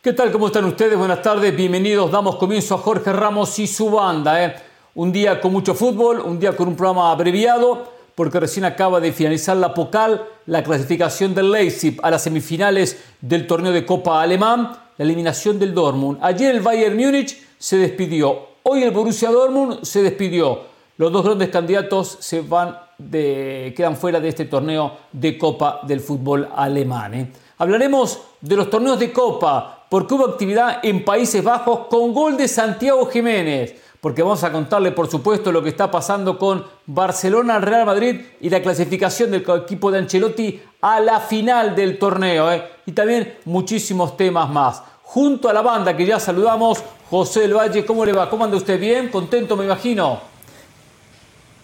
¿Qué tal? ¿Cómo están ustedes? Buenas tardes, bienvenidos. Damos comienzo a Jorge Ramos y su banda. ¿eh? Un día con mucho fútbol, un día con un programa abreviado, porque recién acaba de finalizar la Pocal, la clasificación del Leipzig a las semifinales del torneo de Copa Alemán, la eliminación del Dortmund. Ayer el Bayern Múnich se despidió, hoy el Borussia Dortmund se despidió. Los dos grandes candidatos se van de, quedan fuera de este torneo de Copa del fútbol alemán. ¿eh? Hablaremos de los torneos de Copa, porque hubo actividad en Países Bajos con gol de Santiago Jiménez, porque vamos a contarle por supuesto lo que está pasando con Barcelona, Real Madrid y la clasificación del equipo de Ancelotti a la final del torneo, ¿eh? y también muchísimos temas más. Junto a la banda que ya saludamos, José del Valle, ¿cómo le va? ¿Cómo anda usted? ¿Bien? ¿Contento me imagino?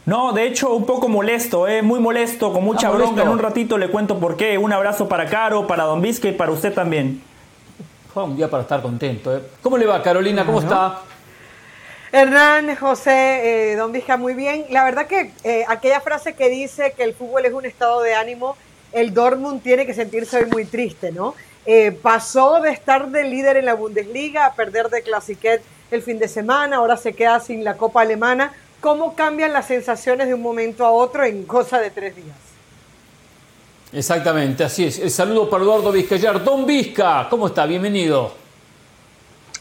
No, de hecho, un poco molesto, ¿eh? muy molesto, con mucha ah, bronca. En un ratito le cuento por qué. Un abrazo para Caro, para Don Vizca y para usted también un día para estar contento. ¿eh? ¿Cómo le va, Carolina? ¿Cómo está? Hernán, José, eh, Don Vizca, muy bien. La verdad que eh, aquella frase que dice que el fútbol es un estado de ánimo, el Dortmund tiene que sentirse hoy muy triste, ¿no? pasó de estar de líder en la Bundesliga a perder de Clasiquet el fin de semana, ahora se queda sin la Copa Alemana. ¿Cómo cambian las sensaciones de un momento a otro en cosa de tres días? Exactamente, así es. El saludo para Eduardo Vizcayar. Don Vizca, ¿cómo está? Bienvenido.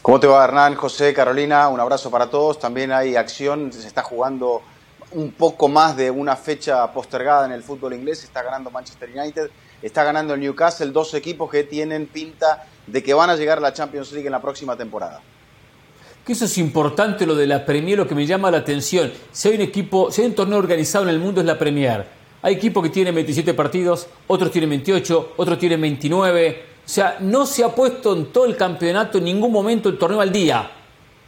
¿Cómo te va Hernán, José, Carolina? Un abrazo para todos. También hay acción, se está jugando un poco más de una fecha postergada en el fútbol inglés. Está ganando Manchester United, está ganando el Newcastle, dos equipos que tienen pinta de que van a llegar a la Champions League en la próxima temporada. Que eso es importante lo de la Premier, lo que me llama la atención. Si hay un equipo, si hay un torneo organizado en el mundo es la Premier hay equipos que tienen 27 partidos, otros tienen 28, otros tienen 29. O sea, no se ha puesto en todo el campeonato en ningún momento el torneo al día.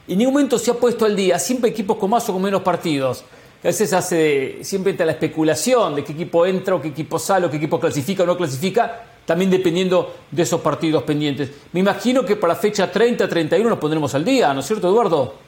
En ningún momento se ha puesto al día. Siempre equipos con más o con menos partidos. A veces hace, siempre entra la especulación de qué equipo entra o qué equipo sale o qué equipo clasifica o no clasifica, también dependiendo de esos partidos pendientes. Me imagino que para la fecha 30-31 nos pondremos al día, ¿no es cierto, Eduardo?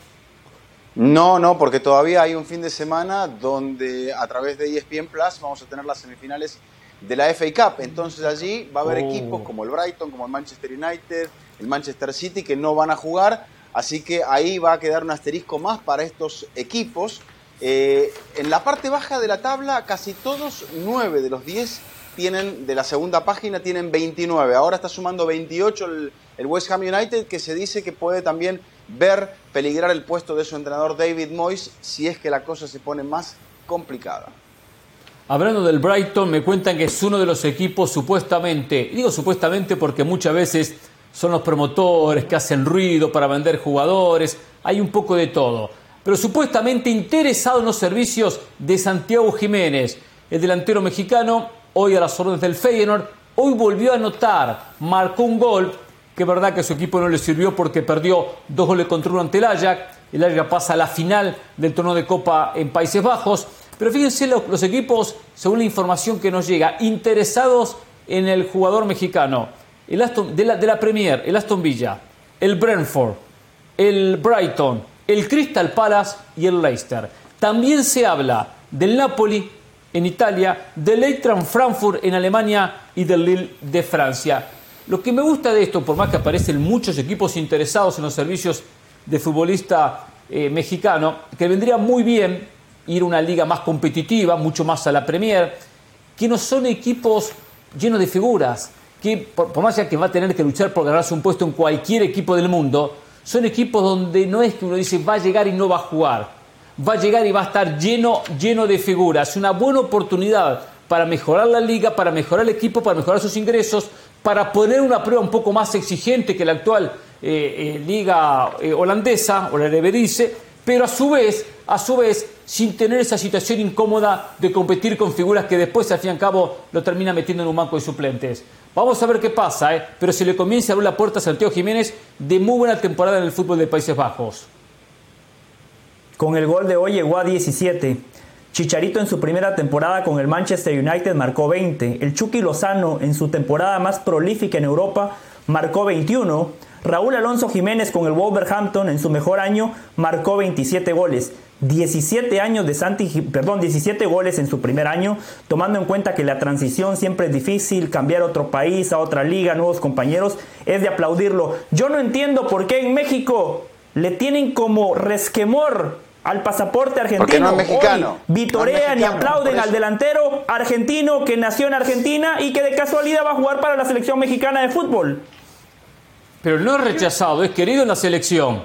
No, no, porque todavía hay un fin de semana donde a través de ESPN Plus vamos a tener las semifinales de la FA Cup. Entonces allí va a haber oh. equipos como el Brighton, como el Manchester United, el Manchester City que no van a jugar. Así que ahí va a quedar un asterisco más para estos equipos. Eh, en la parte baja de la tabla, casi todos, 9 de los 10 tienen, de la segunda página, tienen 29. Ahora está sumando 28 el, el West Ham United, que se dice que puede también ver peligrar el puesto de su entrenador David Moyes si es que la cosa se pone más complicada. Hablando del Brighton, me cuentan que es uno de los equipos supuestamente, digo supuestamente porque muchas veces son los promotores que hacen ruido para vender jugadores, hay un poco de todo, pero supuestamente interesado en los servicios de Santiago Jiménez, el delantero mexicano, hoy a las órdenes del Feyenoord, hoy volvió a anotar, marcó un gol que es verdad que su equipo no le sirvió porque perdió dos goles contra uno ante el Ajax. El Ajax pasa a la final del torneo de Copa en Países Bajos. Pero fíjense los, equipos, según la información que nos llega, interesados en el jugador mexicano. El Aston, de, la, de la Premier, el Aston Villa, el Brentford, el Brighton, el Crystal Palace y el Leicester. También se habla del Napoli en Italia, del Eintracht Frankfurt en Alemania y del Lille de Francia. Lo que me gusta de esto, por más que aparecen muchos equipos interesados en los servicios de futbolista eh, mexicano, que vendría muy bien ir a una liga más competitiva, mucho más a la Premier, que no son equipos llenos de figuras, que por, más que va a tener que luchar por ganarse un puesto en cualquier equipo del mundo, son equipos donde no es que uno dice va a llegar y no va a jugar, va a llegar y va a estar lleno, lleno de figuras, una buena oportunidad para mejorar la liga, para mejorar el equipo, para mejorar sus ingresos, para poner una prueba un poco más exigente que la actual eh, eh, liga eh, holandesa o la Eredivisie, pero a su vez, a su vez, sin tener esa situación incómoda de competir con figuras que después, al fin y al cabo, lo termina metiendo en un banco de suplentes. Vamos a ver qué pasa, pero se le comienza a abrir la puerta a Santiago Jiménez de muy buena temporada en el fútbol de Países Bajos. Con el gol de hoy llegó a 17. Chicharito en su primera temporada con el Manchester United marcó 20. El Chucky Lozano en su temporada más prolífica en Europa marcó 21. Raúl Alonso Jiménez con el Wolverhampton en su mejor año marcó 27 goles. 17 años de Santi, perdón, 17 goles en su primer año, tomando en cuenta que la transición siempre es difícil, cambiar a otro país, a otra liga, nuevos compañeros, es de aplaudirlo. Yo no entiendo por qué en México le tienen como resquemor al pasaporte argentino. Porque no es mexicano. vitorean y aplauden al delantero argentino que nació en Argentina y que de casualidad va a jugar para la selección mexicana de fútbol. Pero no es rechazado, es querido en la selección.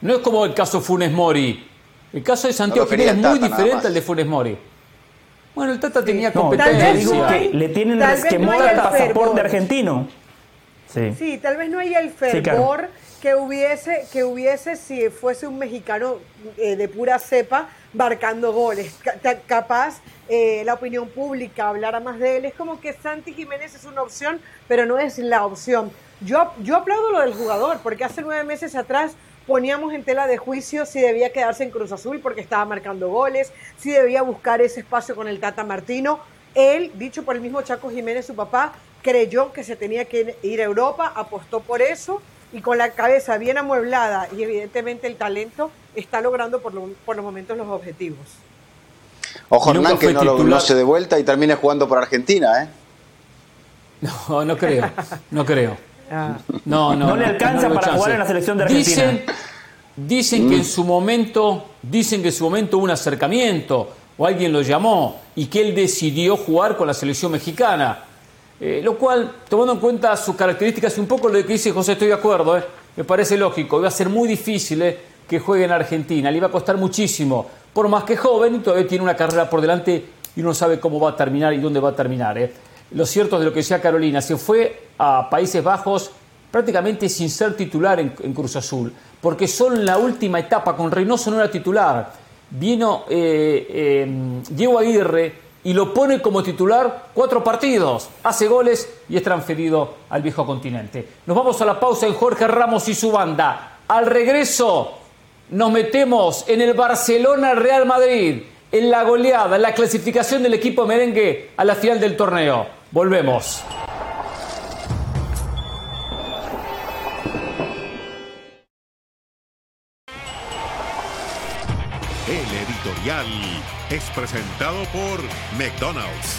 No es como el caso Funes Mori. El caso de Santiago Jiménez es muy diferente al de Funes Mori. Bueno, el Tata tenía competencia. digo que le tienen resquemor al pasaporte argentino. Sí. sí. tal vez no haya el fervor que hubiese, que hubiese si fuese un mexicano eh, de pura cepa marcando goles. capaz eh, la opinión pública hablara más de él. Es como que Santi Jiménez es una opción, pero no es la opción. Yo, yo aplaudo lo del jugador, porque hace nueve meses atrás poníamos en tela de juicio si debía quedarse en Cruz Azul porque estaba marcando goles, si debía buscar ese espacio con el Tata Martino. Él, dicho por el mismo Chaco Jiménez, su papá, creyó que se tenía que ir a Europa, apostó por eso y con la cabeza bien amueblada y evidentemente el talento está logrando por, por los momentos los objetivos. Ojo, Hernán, que no, lo, se de vuelta y termine jugando por Argentina, ¿eh? No, no creo, no creo. Ah. No, no, no, le alcanza para jugar en la selección de Argentina. Dicen, dicen que en su momento, dicen que en su momento hubo un acercamiento o alguien lo llamó y que él decidió jugar con la selección mexicana. Eh, lo cual, tomando en cuenta sus características y un poco lo que dice José, estoy de acuerdo, eh, me parece lógico, iba a ser muy difícil eh, que juegue en Argentina, le iba a costar muchísimo, por más que joven y todavía tiene una carrera por delante y uno sabe cómo va a terminar y dónde va a terminar. Lo cierto es de lo que decía Carolina, se fue a Países Bajos prácticamente sin ser titular en, Cruz Azul, porque solo en la última etapa con Reynoso no era titular. Vino Diego Aguirre y lo pone como titular cuatro partidos, hace goles y es transferido al viejo continente. Nos vamos a la pausa en Jorge Ramos y su banda. Al regreso nos metemos en el Barcelona Real Madrid, en la goleada, en la clasificación del equipo merengue a la final del torneo. Volvemos. Es presentado por McDonald's.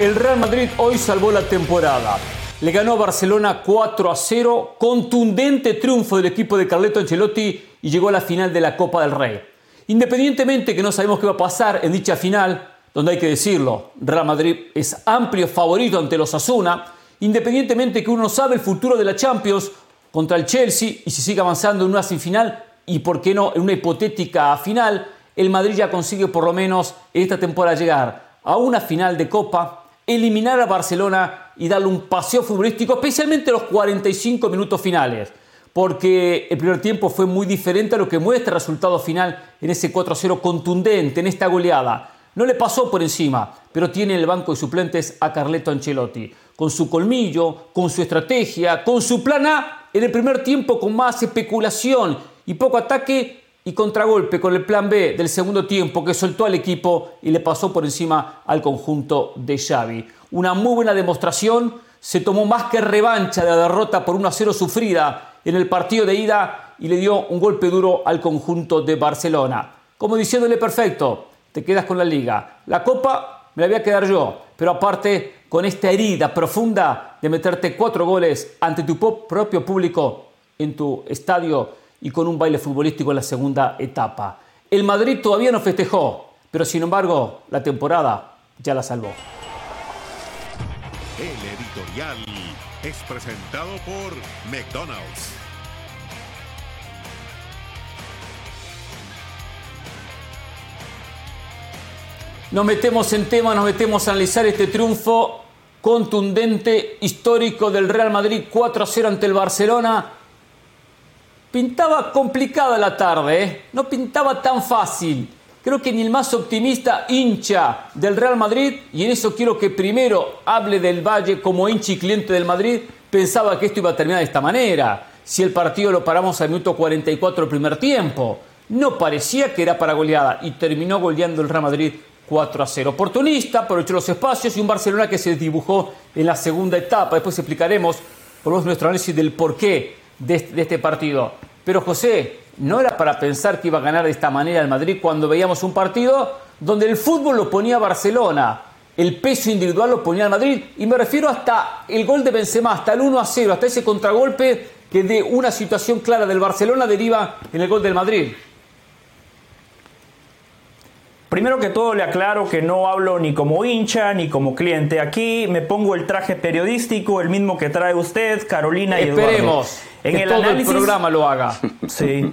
El Real Madrid hoy salvó la temporada. Le ganó a Barcelona 4 a 0, contundente triunfo del equipo de Carleto Ancelotti y llegó a la final de la Copa del Rey. Independientemente que no sabemos qué va a pasar en dicha final, donde hay que decirlo, Real Madrid es amplio favorito ante los Asuna, independientemente que uno sabe el futuro de la Champions contra el Chelsea y si sigue avanzando en una semifinal y por qué no en una hipotética final, el Madrid ya consigue por lo menos esta temporada llegar a una final de Copa, eliminar a Barcelona y darle un paseo futbolístico, especialmente los 45 minutos finales, porque el primer tiempo fue muy diferente a lo que muestra el resultado final en ese 4-0 contundente, en esta goleada. No le pasó por encima, pero tiene en el banco de suplentes a Carleto Ancelotti con su colmillo, con su estrategia, con su plan A en el primer tiempo con más especulación y poco ataque y contragolpe con el plan B del segundo tiempo que soltó al equipo y le pasó por encima al conjunto de Xavi. Una muy buena demostración, se tomó más que revancha de la derrota por 1 a 0 sufrida en el partido de ida y le dio un golpe duro al conjunto de Barcelona. Como diciéndole perfecto, te quedas con la liga. La copa me la voy a quedar yo, pero aparte con esta herida profunda de meterte cuatro goles ante tu propio público en tu estadio y con un baile futbolístico en la segunda etapa. El Madrid todavía no festejó, pero sin embargo la temporada ya la salvó. El editorial es presentado por McDonald's. Nos metemos en tema, nos metemos a analizar este triunfo contundente, histórico del Real Madrid 4 0 ante el Barcelona. Pintaba complicada la tarde, ¿eh? no pintaba tan fácil. Creo que ni el más optimista hincha del Real Madrid, y en eso quiero que primero hable del Valle como hincha y cliente del Madrid, pensaba que esto iba a terminar de esta manera. Si el partido lo paramos al minuto 44 del primer tiempo, no parecía que era para goleada y terminó goleando el Real Madrid 4 a 0. Oportunista, aprovechó los espacios y un Barcelona que se dibujó en la segunda etapa. Después explicaremos por nuestro análisis del porqué de, de este partido. Pero José, no era para pensar que iba a ganar de esta manera el Madrid cuando veíamos un partido donde el fútbol lo ponía Barcelona, el peso individual lo ponía Madrid, y me refiero hasta el gol de Benzema, hasta el 1 a 0, hasta ese contragolpe que de una situación clara del Barcelona deriva en el gol del Madrid. Primero que todo le aclaro que no hablo ni como hincha ni como cliente. Aquí me pongo el traje periodístico, el mismo que trae usted, Carolina y Esperemos En que el todo análisis- el programa lo haga. Sí.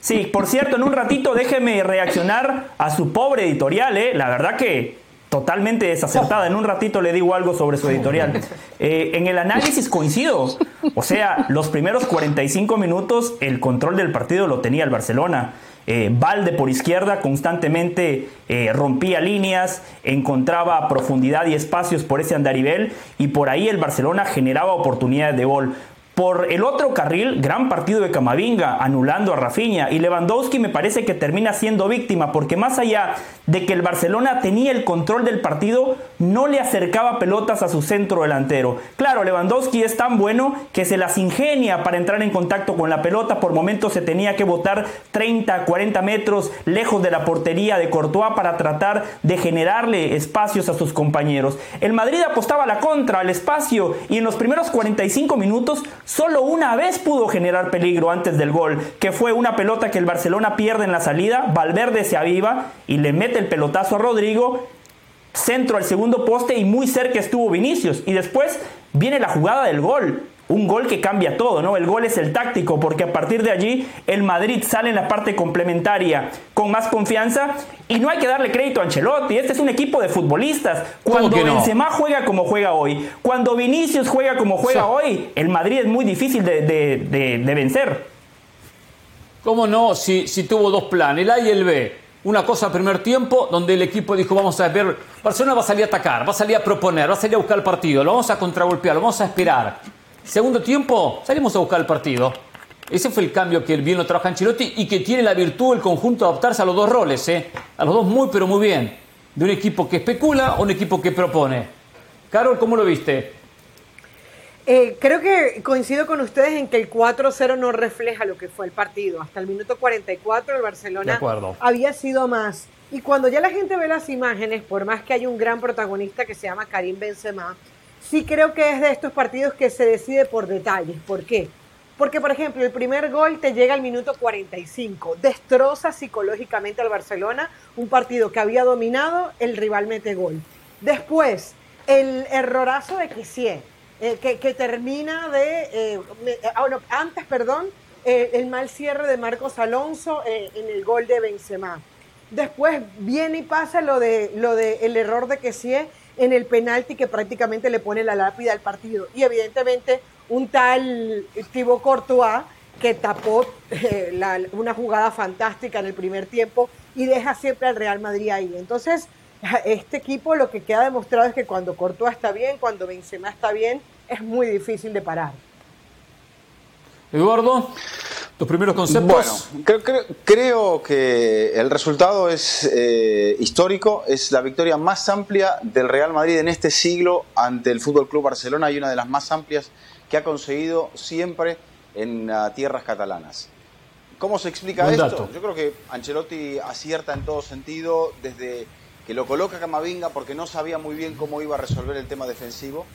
Sí, por cierto, en un ratito déjeme reaccionar a su pobre editorial, ¿eh? La verdad que totalmente desacertada. En un ratito le digo algo sobre su editorial. Eh, en el análisis coincido. O sea, los primeros 45 minutos el control del partido lo tenía el Barcelona. Eh, Valde por izquierda constantemente eh, rompía líneas, encontraba profundidad y espacios por ese andarivel y por ahí el Barcelona generaba oportunidades de gol. Por el otro carril, gran partido de Camavinga, anulando a Rafinha. Y Lewandowski me parece que termina siendo víctima, porque más allá de que el Barcelona tenía el control del partido, no le acercaba pelotas a su centro delantero. Claro, Lewandowski es tan bueno que se las ingenia para entrar en contacto con la pelota. Por momentos se tenía que botar 30, 40 metros lejos de la portería de Courtois para tratar de generarle espacios a sus compañeros. El Madrid apostaba a la contra, al espacio, y en los primeros 45 minutos solo una vez pudo generar peligro antes del gol, que fue una pelota que el Barcelona pierde en la salida, Valverde se aviva y le mete el pelotazo a Rodrigo, centro al segundo poste y muy cerca estuvo Vinicius. Y después viene la jugada del gol. Un gol que cambia todo, ¿no? El gol es el táctico, porque a partir de allí el Madrid sale en la parte complementaria con más confianza y no hay que darle crédito a Ancelotti. Este es un equipo de futbolistas. Cuando no? Benzema juega como juega hoy, cuando Vinicius juega como juega hoy, el Madrid es muy difícil de, de- de- de vencer. ¿Cómo no? Si, si tuvo dos planes, el A y el B. Una cosa primer tiempo, donde el equipo dijo, vamos a ver, Barcelona va a salir a atacar, va a salir a proponer, va a salir a buscar el partido, lo vamos a contragolpear, lo vamos a esperar. Segundo tiempo, salimos a buscar el partido. Ese fue el cambio que bien lo trabaja Ancelotti y que tiene la virtud el conjunto de adaptarse a los dos roles, ¿eh? A los dos muy, pero muy bien. De un equipo que especula o un equipo que propone. Carol, ¿cómo lo viste? Eh, creo que coincido con ustedes en que el 4-0 no refleja lo que fue el partido. Hasta el minuto 44 el Barcelona había sido más. Y cuando ya la gente ve las imágenes, por más que hay un gran protagonista que se llama Karim Benzema, sí creo que es de estos partidos que se decide por detalles. ¿Por qué? Porque, por ejemplo, el primer gol te llega al minuto 45, destroza psicológicamente al Barcelona, un partido que había dominado, el rival mete gol. Después, el errorazo de Kessié, eh, que, termina de, eh, ah, no, antes, perdón, eh, el mal cierre de Marcos Alonso en el gol de Benzema. Después viene y pasa lo de, lo de el error de Kessié en el penalti que prácticamente le pone la lápida al partido. Y evidentemente un tal Thibaut Courtois que tapó eh, una jugada fantástica en el primer tiempo y deja siempre al Real Madrid ahí. Entonces, este equipo lo que queda demostrado es que cuando Courtois está bien, cuando Benzema está bien, es muy difícil de parar. Eduardo, tus primeros conceptos. Bueno, creo, creo- creo que el resultado es eh, histórico, es la victoria más amplia del Real Madrid en este siglo ante el Fútbol Club Barcelona y una de las más amplias que ha conseguido siempre en ah, tierras catalanas. ¿Cómo se explica Buen esto? dato. Yo creo que Ancelotti acierta en todo sentido desde que lo coloca Camavinga porque no sabía muy bien cómo iba a resolver el tema defensivo.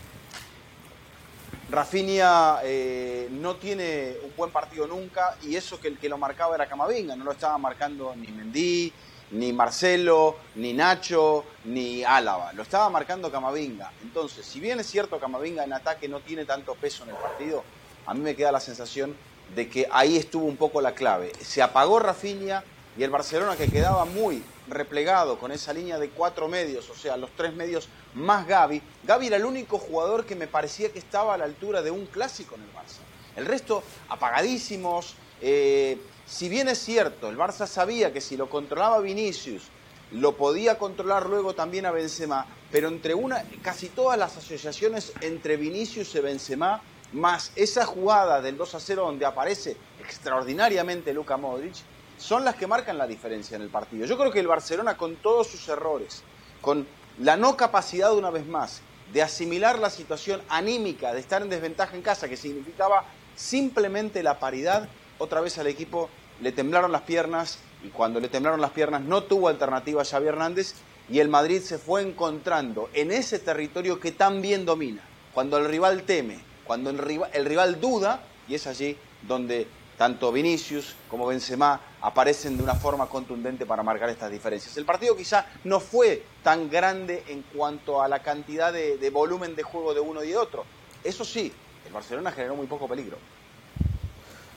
Rafinha eh, no tiene un buen partido nunca y eso que el que lo marcaba era Camavinga, no lo estaba marcando ni Mendy, ni Marcelo, ni Nacho, ni Álava, lo estaba marcando Camavinga. Entonces, si bien es cierto Camavinga en ataque no tiene tanto peso en el partido, a mí me queda la sensación de que ahí estuvo un poco la clave. Se apagó Rafinha y el Barcelona que quedaba muy replegado con esa línea de cuatro medios, o sea, los tres medios más Gaby. Gaby era el único jugador que me parecía que estaba a la altura de un clásico en el Barça. El resto apagadísimos. eh, si bien es cierto, el Barça sabía que si lo controlaba Vinicius, lo podía controlar luego también a Benzema, pero entre una, casi todas las asociaciones entre Vinicius y Benzema, más esa jugada del 2 a 0 donde aparece extraordinariamente Luka Modric, son las que marcan la diferencia en el partido. Yo creo que el Barcelona, con todos sus errores, con la no capacidad una vez más de asimilar la situación anímica de estar en desventaja en casa, que significaba simplemente la paridad, otra vez al equipo le temblaron las piernas y cuando le temblaron las piernas no tuvo alternativa a Xavi Hernández y el Madrid se fue encontrando en ese territorio que tan bien domina, cuando el rival teme, cuando el rival, el rival duda y es allí donde tanto Vinicius como Benzema aparecen de una forma contundente para marcar estas diferencias. El partido quizá no fue tan grande en cuanto a la cantidad de, volumen de juego de uno y de otro. Eso sí, el Barcelona generó muy poco peligro.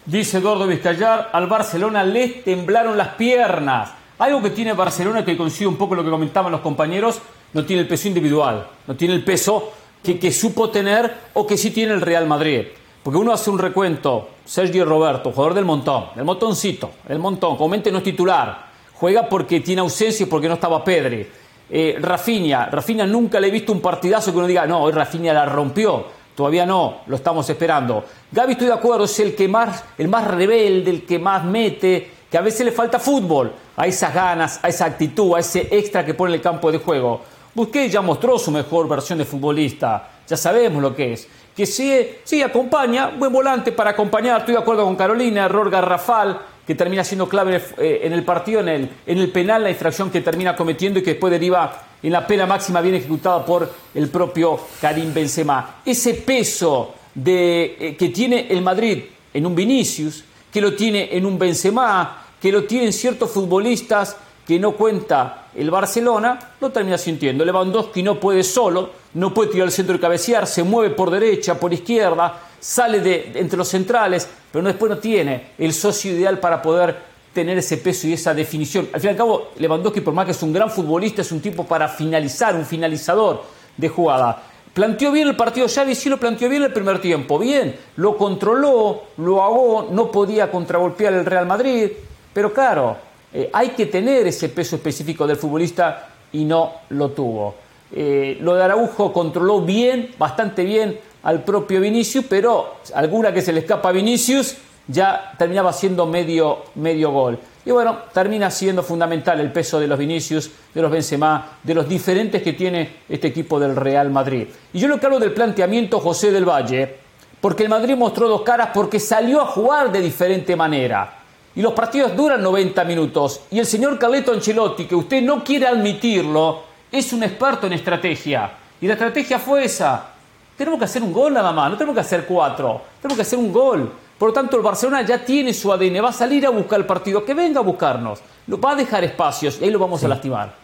Dice Eduardo Vizcayar, al Barcelona les temblaron las piernas. Algo que tiene Barcelona, que coincide un poco lo que comentaban los compañeros, no tiene el peso individual, no tiene el peso que supo tener o que sí tiene el Real Madrid. Porque uno hace un recuento, Sergio Roberto, jugador del montón, del montoncito, el montón, comúnmente no es titular, juega porque tiene ausencia y porque no estaba Pedri. Eh, Rafinha, Rafinha nunca le he visto un partidazo que uno diga, no, hoy Rafinha la rompió, todavía no, lo estamos esperando. Gaby, estoy de acuerdo, es el que más, el más rebelde, el que más mete, que a veces le falta fútbol, a esas ganas, a esa actitud, a ese extra que pone en el campo de juego. Busquets ya mostró su mejor versión de futbolista, ya sabemos lo que es que sí, sí acompaña, buen volante para acompañar, estoy de acuerdo con Carolina, error garrafal, que termina siendo clave eh, en el partido, en el, en el penal, la infracción que termina cometiendo y que después deriva en la pena máxima bien ejecutada por el propio Karim Benzema. Ese peso de, eh, que tiene el Madrid en un Vinicius, que lo tiene en un Benzema, que lo tienen ciertos futbolistas que no cuenta el Barcelona, lo termina sintiendo. Lewandowski no puede solo, no puede tirar al centro y cabecear, se mueve por derecha, por izquierda, sale de, entre los centrales, pero después no tiene el socio ideal para poder tener ese peso y esa definición. Al fin y al cabo, Lewandowski, por más que es un gran futbolista, es un tipo para finalizar, un finalizador de jugada. Planteó bien el partido Xavi, sí lo planteó bien el primer tiempo, bien, lo controló, lo ahogó, no podía contragolpear el Real Madrid, pero claro, eh, hay que tener ese peso específico del futbolista y no lo tuvo. Eh, lo de Araujo controló bien, bastante bien al propio Vinicius, pero alguna que se le escapa a Vinicius ya terminaba siendo medio, medio gol. Y bueno, termina siendo fundamental el peso de los Vinicius, de los Benzema, de los diferentes que tiene este equipo del Real Madrid. Y yo lo que hablo del planteamiento José del Valle, porque el Madrid mostró dos caras porque salió a jugar de diferente manera. Y los partidos duran 90 minutos. Y el señor Carleto Ancelotti, que usted no quiere admitirlo, es un experto en estrategia. Y la estrategia fue esa. Tenemos que hacer un gol nada más, no tenemos que hacer cuatro. Tenemos que hacer un gol. Por lo tanto, el Barcelona ya tiene su ADN, va a salir a buscar el partido, que venga a buscarnos. Lo va a dejar espacios y ahí lo vamos a lastimar.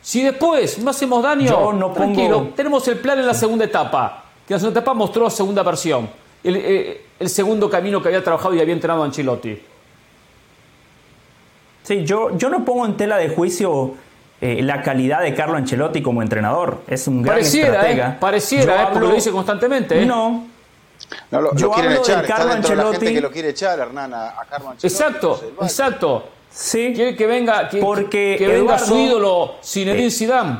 Si después no hacemos daño, no tranquilo, tenemos el plan en la segunda etapa. Que la segunda etapa mostró segunda versión. El, eh, el segundo camino que había trabajado y había entrenado Ancelotti. Sí, yo, yo no pongo en tela de juicio eh, la calidad de Carlo Ancelotti como entrenador. Es un gran pareciera, estratega. Eh, pareciera, eh, lo dice constantemente. ¿eh? No. No, lo, yo lo quieren echar, Carlo Ancelotti. La gente que lo quiere echar, Hernán, a, a Carlo Ancelotti. Exacto, exacto. Sí. Quiere que venga, que, porque que venga Eduardo, su ídolo, Zinedine eh, Zidane.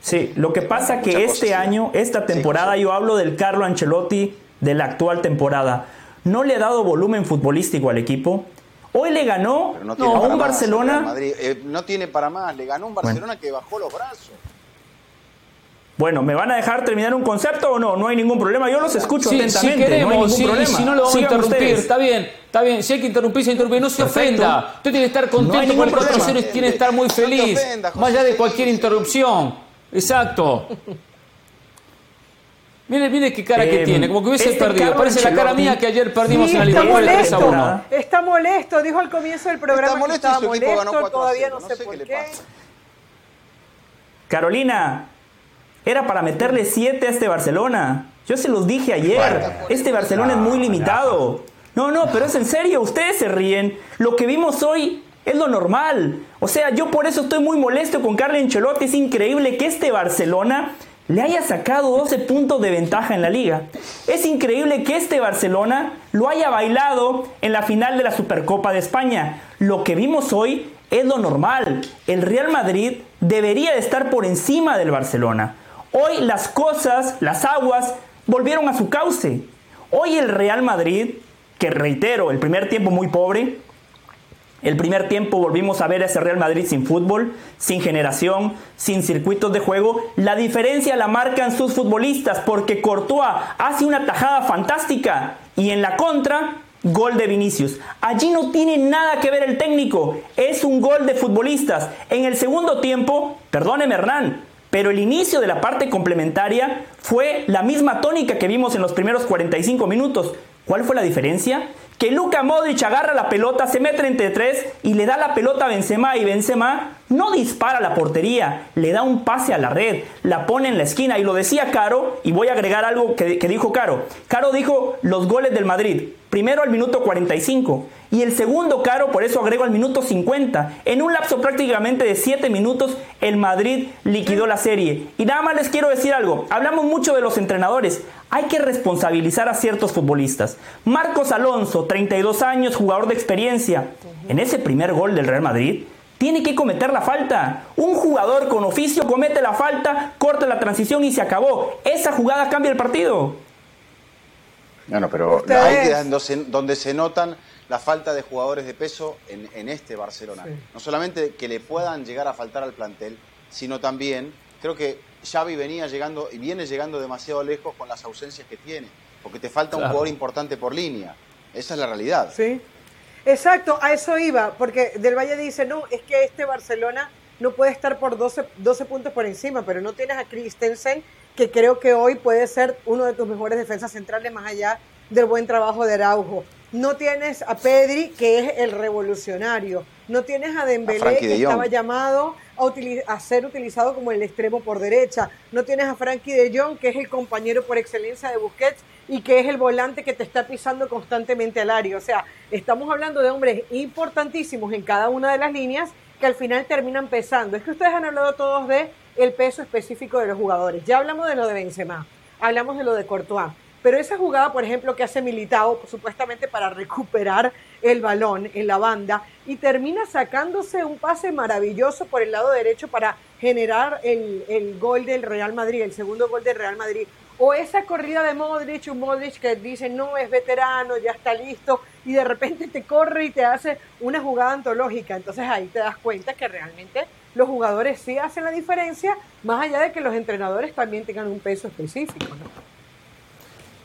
Sí, lo que pasa que este año, esta temporada, sí, yo hablo del Carlo Ancelotti de la actual temporada. No le ha dado volumen futbolístico al equipo. Hoy le ganó no no, a un Barcelona. Eh, no tiene para más, le ganó un Barcelona bueno. que bajó los brazos. Bueno, ¿me van a dejar terminar un concepto o no? No hay ningún problema. Yo los escucho sí, atentamente. Si queremos, no hay ningún si, problema. si no lo vamos Sigan a interrumpir, ustedes. está bien, está bien. Si hay que interrumpir, se interrumpe. No se Perfecto. ofenda. Usted tiene que estar contento No hay ningún con el problema. 4 tiene que estar muy feliz. ofendas, José, más allá de cualquier interrupción. Exacto. Mire, mire qué cara que Eh, tiene, como que hubiese este perdido. Parece la cara mía que ayer perdimos Sí, en la está Libertadores 3 a molesto, 1. está molesto, dijo al comienzo del programa Está que molesto y estaba su ganó molesto, 4 a todavía 0, no no sé por qué le qué. pasa. Carolina, era para meterle 7 a este Barcelona. Yo se los dije ayer. Este Barcelona es muy limitado. No, no, pero es en serio, ustedes se ríen. Lo que vimos hoy es lo normal. O sea, yo por eso estoy muy molesto con Carlo Ancelotti. Es increíble que este Barcelona le haya sacado 12 puntos de ventaja en la liga. Es increíble que este Barcelona lo haya bailado en la final de la Supercopa de España. Lo que vimos hoy es lo normal. El Real Madrid debería de estar por encima del Barcelona. Hoy las cosas, las aguas, volvieron a su cauce. Hoy el Real Madrid, que reitero, el primer tiempo muy pobre, El primer tiempo volvimos a ver a ese Real Madrid sin fútbol, sin generación, sin circuitos de juego. La diferencia la marcan sus futbolistas porque Courtois hace una tajada fantástica y en la contra, gol de Vinicius. Allí no tiene nada que ver el técnico, es un gol de futbolistas. En el segundo tiempo, perdóneme Hernán, pero el inicio de la parte complementaria fue la misma tónica que vimos en los primeros 45 minutos. ¿Cuál fue la diferencia? Que Luka Modric agarra la pelota, se mete entre tres y le da la pelota a Benzema y Benzema no dispara la portería, le da un pase a la red, la pone en la esquina y lo decía Caro y voy a agregar algo que, que dijo Caro. Caro dijo los goles del Madrid, primero al minuto 45 y el segundo Caro, por eso agrego al minuto 50. En un lapso prácticamente de 7 minutos el Madrid liquidó la serie. Y nada más les quiero decir algo, hablamos mucho de los entrenadores, hay que responsabilizar a ciertos futbolistas. Marcos Alonso, 32 años, jugador de experiencia. En ese primer gol del Real Madrid, tiene que cometer la falta. Un jugador con oficio comete la falta, corta la transición y se acabó. Esa jugada cambia el partido. Bueno, pero ahí donde se notan la falta de jugadores de peso en, este Barcelona. No solamente que le puedan llegar a faltar al plantel, sino también creo que Xavi venía llegando y viene llegando demasiado lejos con las ausencias que tiene, porque te falta un jugador importante por línea. Esa es la realidad. Sí. Exacto, a eso iba, porque Del Valle dice, no, es que este Barcelona no puede estar por 12, 12 puntos por encima, pero no tienes a Christensen, que creo que hoy puede ser uno de tus mejores defensas centrales más allá del buen trabajo de Araujo. No tienes a Pedri, que es el revolucionario. No tienes a Dembélé, que estaba llamado a, ser utilizado como el extremo por derecha. No tienes a Frankie de Jong, que es el compañero por excelencia de Busquets y que es el volante que te está pisando constantemente al área. O sea, estamos hablando de hombres importantísimos en cada una de las líneas que al final terminan pesando. Es que ustedes han hablado todos de el peso específico de los jugadores. Ya hablamos de lo de Benzema, hablamos de lo de Courtois. Pero esa jugada, por ejemplo, que hace Militao, supuestamente para recuperar el balón en la banda, y termina sacándose un pase maravilloso por el lado derecho para generar el, el gol del Real Madrid, el segundo gol del Real Madrid. O esa corrida de Modric, un Modric que dice no es veterano, ya está listo, y de repente te corre y te hace una jugada antológica. Entonces ahí te das cuenta que realmente los jugadores sí hacen la diferencia, más allá de que los entrenadores también tengan un peso específico. ¿no?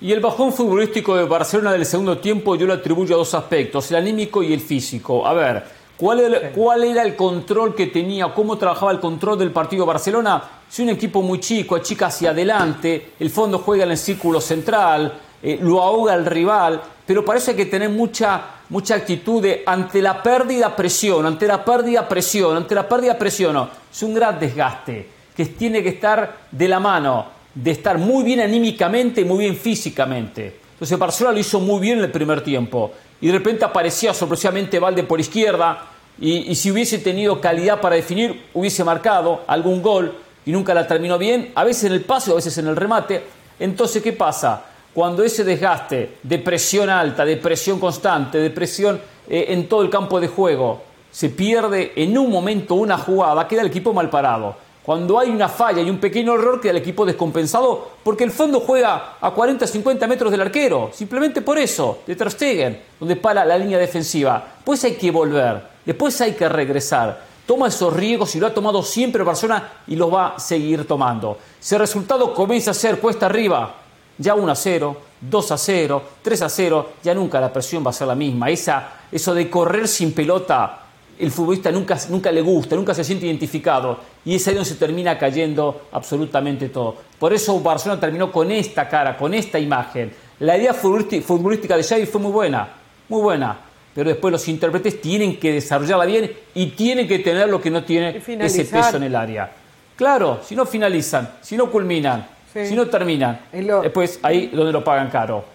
Y el bajón futbolístico de Barcelona del segundo tiempo yo lo atribuyo a dos aspectos, el anímico y el físico. A ver, ¿cuál era, ¿cuál era el control que tenía, cómo trabajaba el control del partido Barcelona? Si un equipo muy chico, chica hacia adelante, el fondo juega en el círculo central, eh, lo ahoga el rival, pero parece que tener mucha, mucha actitud de ante la pérdida presión, ante la pérdida presión, ante la pérdida presión. Es un gran desgaste que tiene que estar de la mano de estar muy bien anímicamente y muy bien físicamente. Entonces Barcelona lo hizo muy bien en el primer tiempo y de repente aparecía sorpresivamente Valde por izquierda y, si hubiese tenido calidad para definir hubiese marcado algún gol y nunca la terminó bien, a veces en el pase a veces en el remate. Entonces, ¿qué pasa? Cuando ese desgaste de presión alta, de presión constante, de presión eh, en todo el campo de juego, se pierde en un momento una jugada, queda el equipo mal parado. Cuando hay una falla y un pequeño error, queda el equipo descompensado porque el fondo juega a 40, 50 metros del arquero. Simplemente por eso, de Ter donde para la línea defensiva. Pues hay que volver, después hay que regresar. Toma esos riesgos y lo ha tomado siempre Barcelona y lo va a seguir tomando. Si el resultado comienza a ser cuesta arriba, ya 1 a 0, 2 a 0, 3 a 0, ya nunca la presión va a ser la misma. Esa, eso de correr sin pelota el futbolista nunca, nunca le gusta, nunca se siente identificado y es ahí donde se termina cayendo absolutamente todo. Por eso Barcelona terminó con esta cara, con esta imagen. La idea futbolística de Xavi fue muy buena, muy buena, pero después los intérpretes tienen que desarrollarla bien y tienen que tener lo que no tiene ese peso en el área. Claro, si no finalizan, si no culminan, si no terminan, después ahí donde lo pagan caro.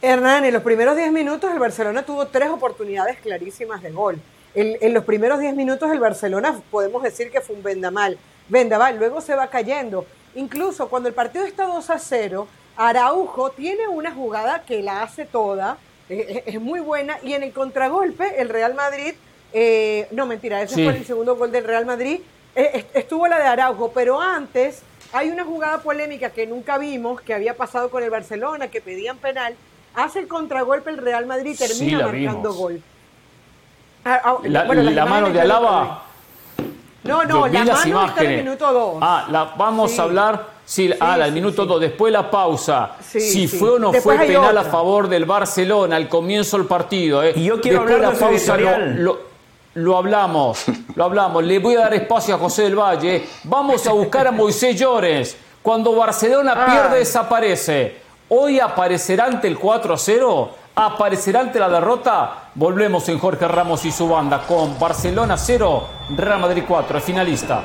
Hernán, en los primeros 10 minutos el Barcelona tuvo tres oportunidades clarísimas de gol en los primeros 10 minutos el Barcelona podemos decir que fue un vendamal. Vendaval, luego se va cayendo. Incluso cuando el partido está 2 a 0, Araujo tiene una jugada que la hace toda, es, muy buena, y en el contragolpe el Real Madrid, eh, no mentira, ese fue el segundo gol del Real Madrid, eh, estuvo la de Araujo, pero antes hay una jugada polémica que nunca vimos, que había pasado con el Barcelona, que pedían penal, hace el contragolpe el Real Madrid y termina marcando gol. Ah, ah, La, bueno, la mano de Alaba. No, no, la las mano está en el imágenes. minuto 2. Ah, la, vamos Sí. a hablar. Sí, ah, la, el sí, minuto sí. 2, después la pausa. Sí, si sí. fue o no Después fue penal a otra. favor del Barcelona al comienzo del partido. eh. Y yo quiero después hablar la de su pausa lo, lo- lo hablamos, lo hablamos. Le voy a dar espacio a José del Valle. Vamos a buscar a Moisés Llores. Cuando Barcelona Ah. pierde, desaparece. Hoy aparecerá ante el 4 a 0. ¿Aparecerá ante la derrota? Volvemos en Jorge Ramos y su banda con Barcelona 0, Real Madrid 4, el finalista.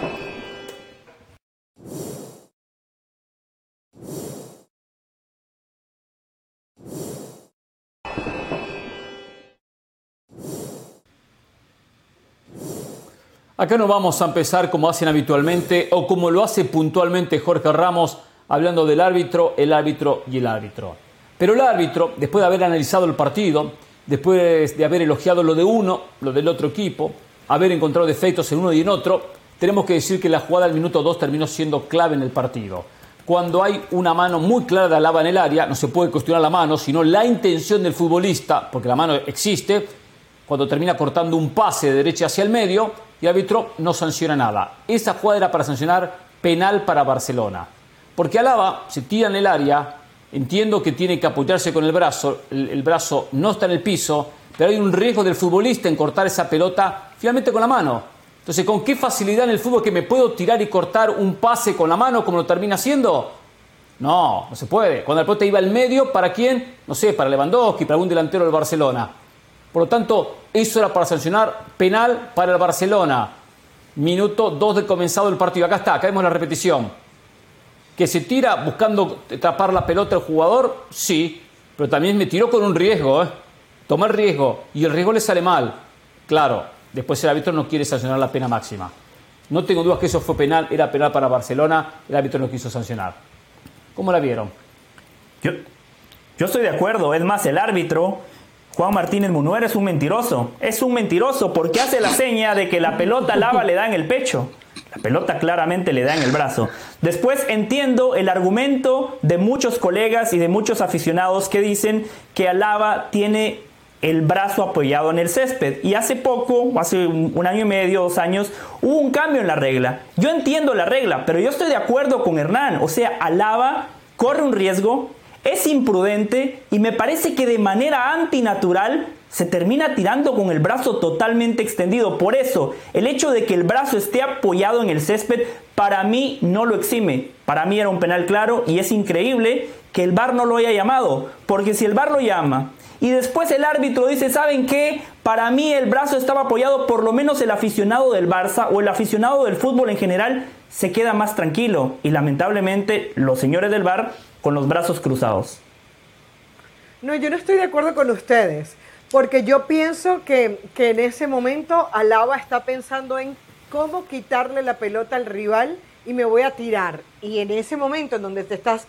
Acá no vamos a empezar como hacen habitualmente o como lo hace puntualmente Jorge Ramos, hablando del árbitro, el árbitro y el árbitro. Pero el árbitro, después de haber analizado el partido, después de haber elogiado lo de uno, lo del otro equipo, haber encontrado defectos en uno y en otro, tenemos que decir que la jugada del minuto 2 terminó siendo clave en el partido. Cuando hay una mano muy clara de Alaba en el área, no se puede cuestionar la mano, sino la intención del futbolista, porque la mano existe, cuando termina cortando un pase de derecha hacia el medio y el árbitro no sanciona nada. Esa jugada era para sancionar penal para Barcelona. Porque Alaba se tira en el área, entiendo que tiene que apoyarse con el brazo, el, el brazo no está en el piso, pero hay un riesgo del futbolista en cortar esa pelota finalmente con la mano. Entonces, ¿con qué facilidad en el fútbol que me puedo tirar y cortar un pase con la mano como lo termina haciendo? No, no se puede. Cuando la pelota iba al medio, ¿para quién? No sé, para Lewandowski, para algún delantero del Barcelona. Por lo tanto, eso era para sancionar penal para el Barcelona. Minuto 2 del comenzado del partido. Acá está, acá vemos la repetición. Que se tira buscando tapar la pelota el jugador, sí, pero también me tiró con un riesgo, ¿eh? Toma el riesgo y el riesgo le sale mal. Claro, después el árbitro no quiere sancionar la pena máxima. No tengo dudas que eso fue penal, era penal para Barcelona, el árbitro no quiso sancionar. ¿Cómo la vieron? Yo, yo estoy de acuerdo. Es más, el árbitro, Juan Martínez Munuera, es un mentiroso. Es un mentiroso porque hace la seña de que la pelota lava le da en el pecho. La pelota claramente le da en el brazo. Después entiendo el argumento de muchos colegas y de muchos aficionados que dicen que Alaba tiene el brazo apoyado en el césped. Y hace poco, hace un, año y medio, dos años, hubo un cambio en la regla. Yo entiendo la regla, pero yo estoy de acuerdo con Hernán. O sea, Alaba corre un riesgo, es imprudente y me parece que de manera antinatural se termina tirando con el brazo totalmente extendido. Por eso, el hecho de que el brazo esté apoyado en el césped, para mí no lo exime. Para mí era un penal claro y es increíble que el VAR no lo haya llamado. Porque si el VAR lo llama y después el árbitro dice, ¿saben qué? Para mí el brazo estaba apoyado, por lo menos el aficionado del Barça o el aficionado del fútbol en general se queda más tranquilo. Y lamentablemente los señores del VAR con los brazos cruzados. No, yo no estoy de acuerdo con ustedes, porque yo pienso que, que en ese momento Alaba está pensando en cómo quitarle la pelota al rival y me voy a tirar. Y en ese momento en donde te estás...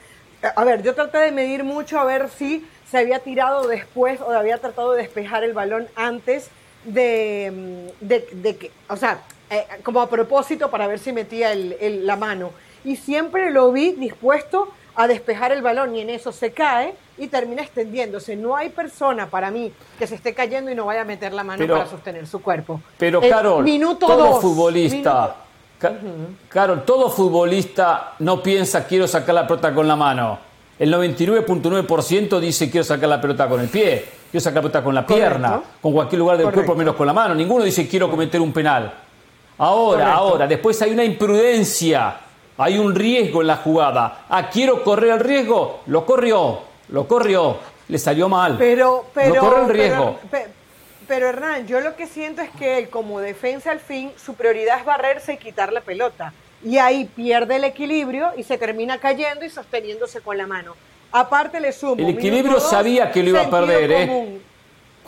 A ver, yo traté de medir mucho a ver si se había tirado después o había tratado de despejar el balón antes de, de, de que, o sea, eh, como a propósito para ver si metía el- la mano. Y siempre lo vi dispuesto a despejar el balón y en eso se cae y termina extendiéndose. No hay persona para mí que se esté cayendo y no vaya a meter la mano Pero- para sostener su cuerpo. Pero, Eh, Carol, minuto todo dos, futbolista. minuto- Carol, todo futbolista no piensa quiero sacar la pelota con la mano. El 99.9% dice quiero sacar la pelota con el pie, quiero sacar la pelota con la pierna, con cualquier lugar del Correcto. cuerpo menos con la mano. Ninguno dice quiero cometer un penal. Ahora, Correcto. ahora, después hay una imprudencia, hay un riesgo en la jugada. Ah, quiero correr el riesgo, lo corrió, lo corrió, le salió mal. Pero, pero, no corre el riesgo. pe- Pero, Hernán, yo lo que siento es que él, como defensa al fin, su prioridad es barrerse y quitar la pelota. Y ahí pierde el equilibrio y se termina cayendo y sosteniéndose con la mano. Aparte le sumo. El equilibrio sabía que lo iba a perder, ¿eh?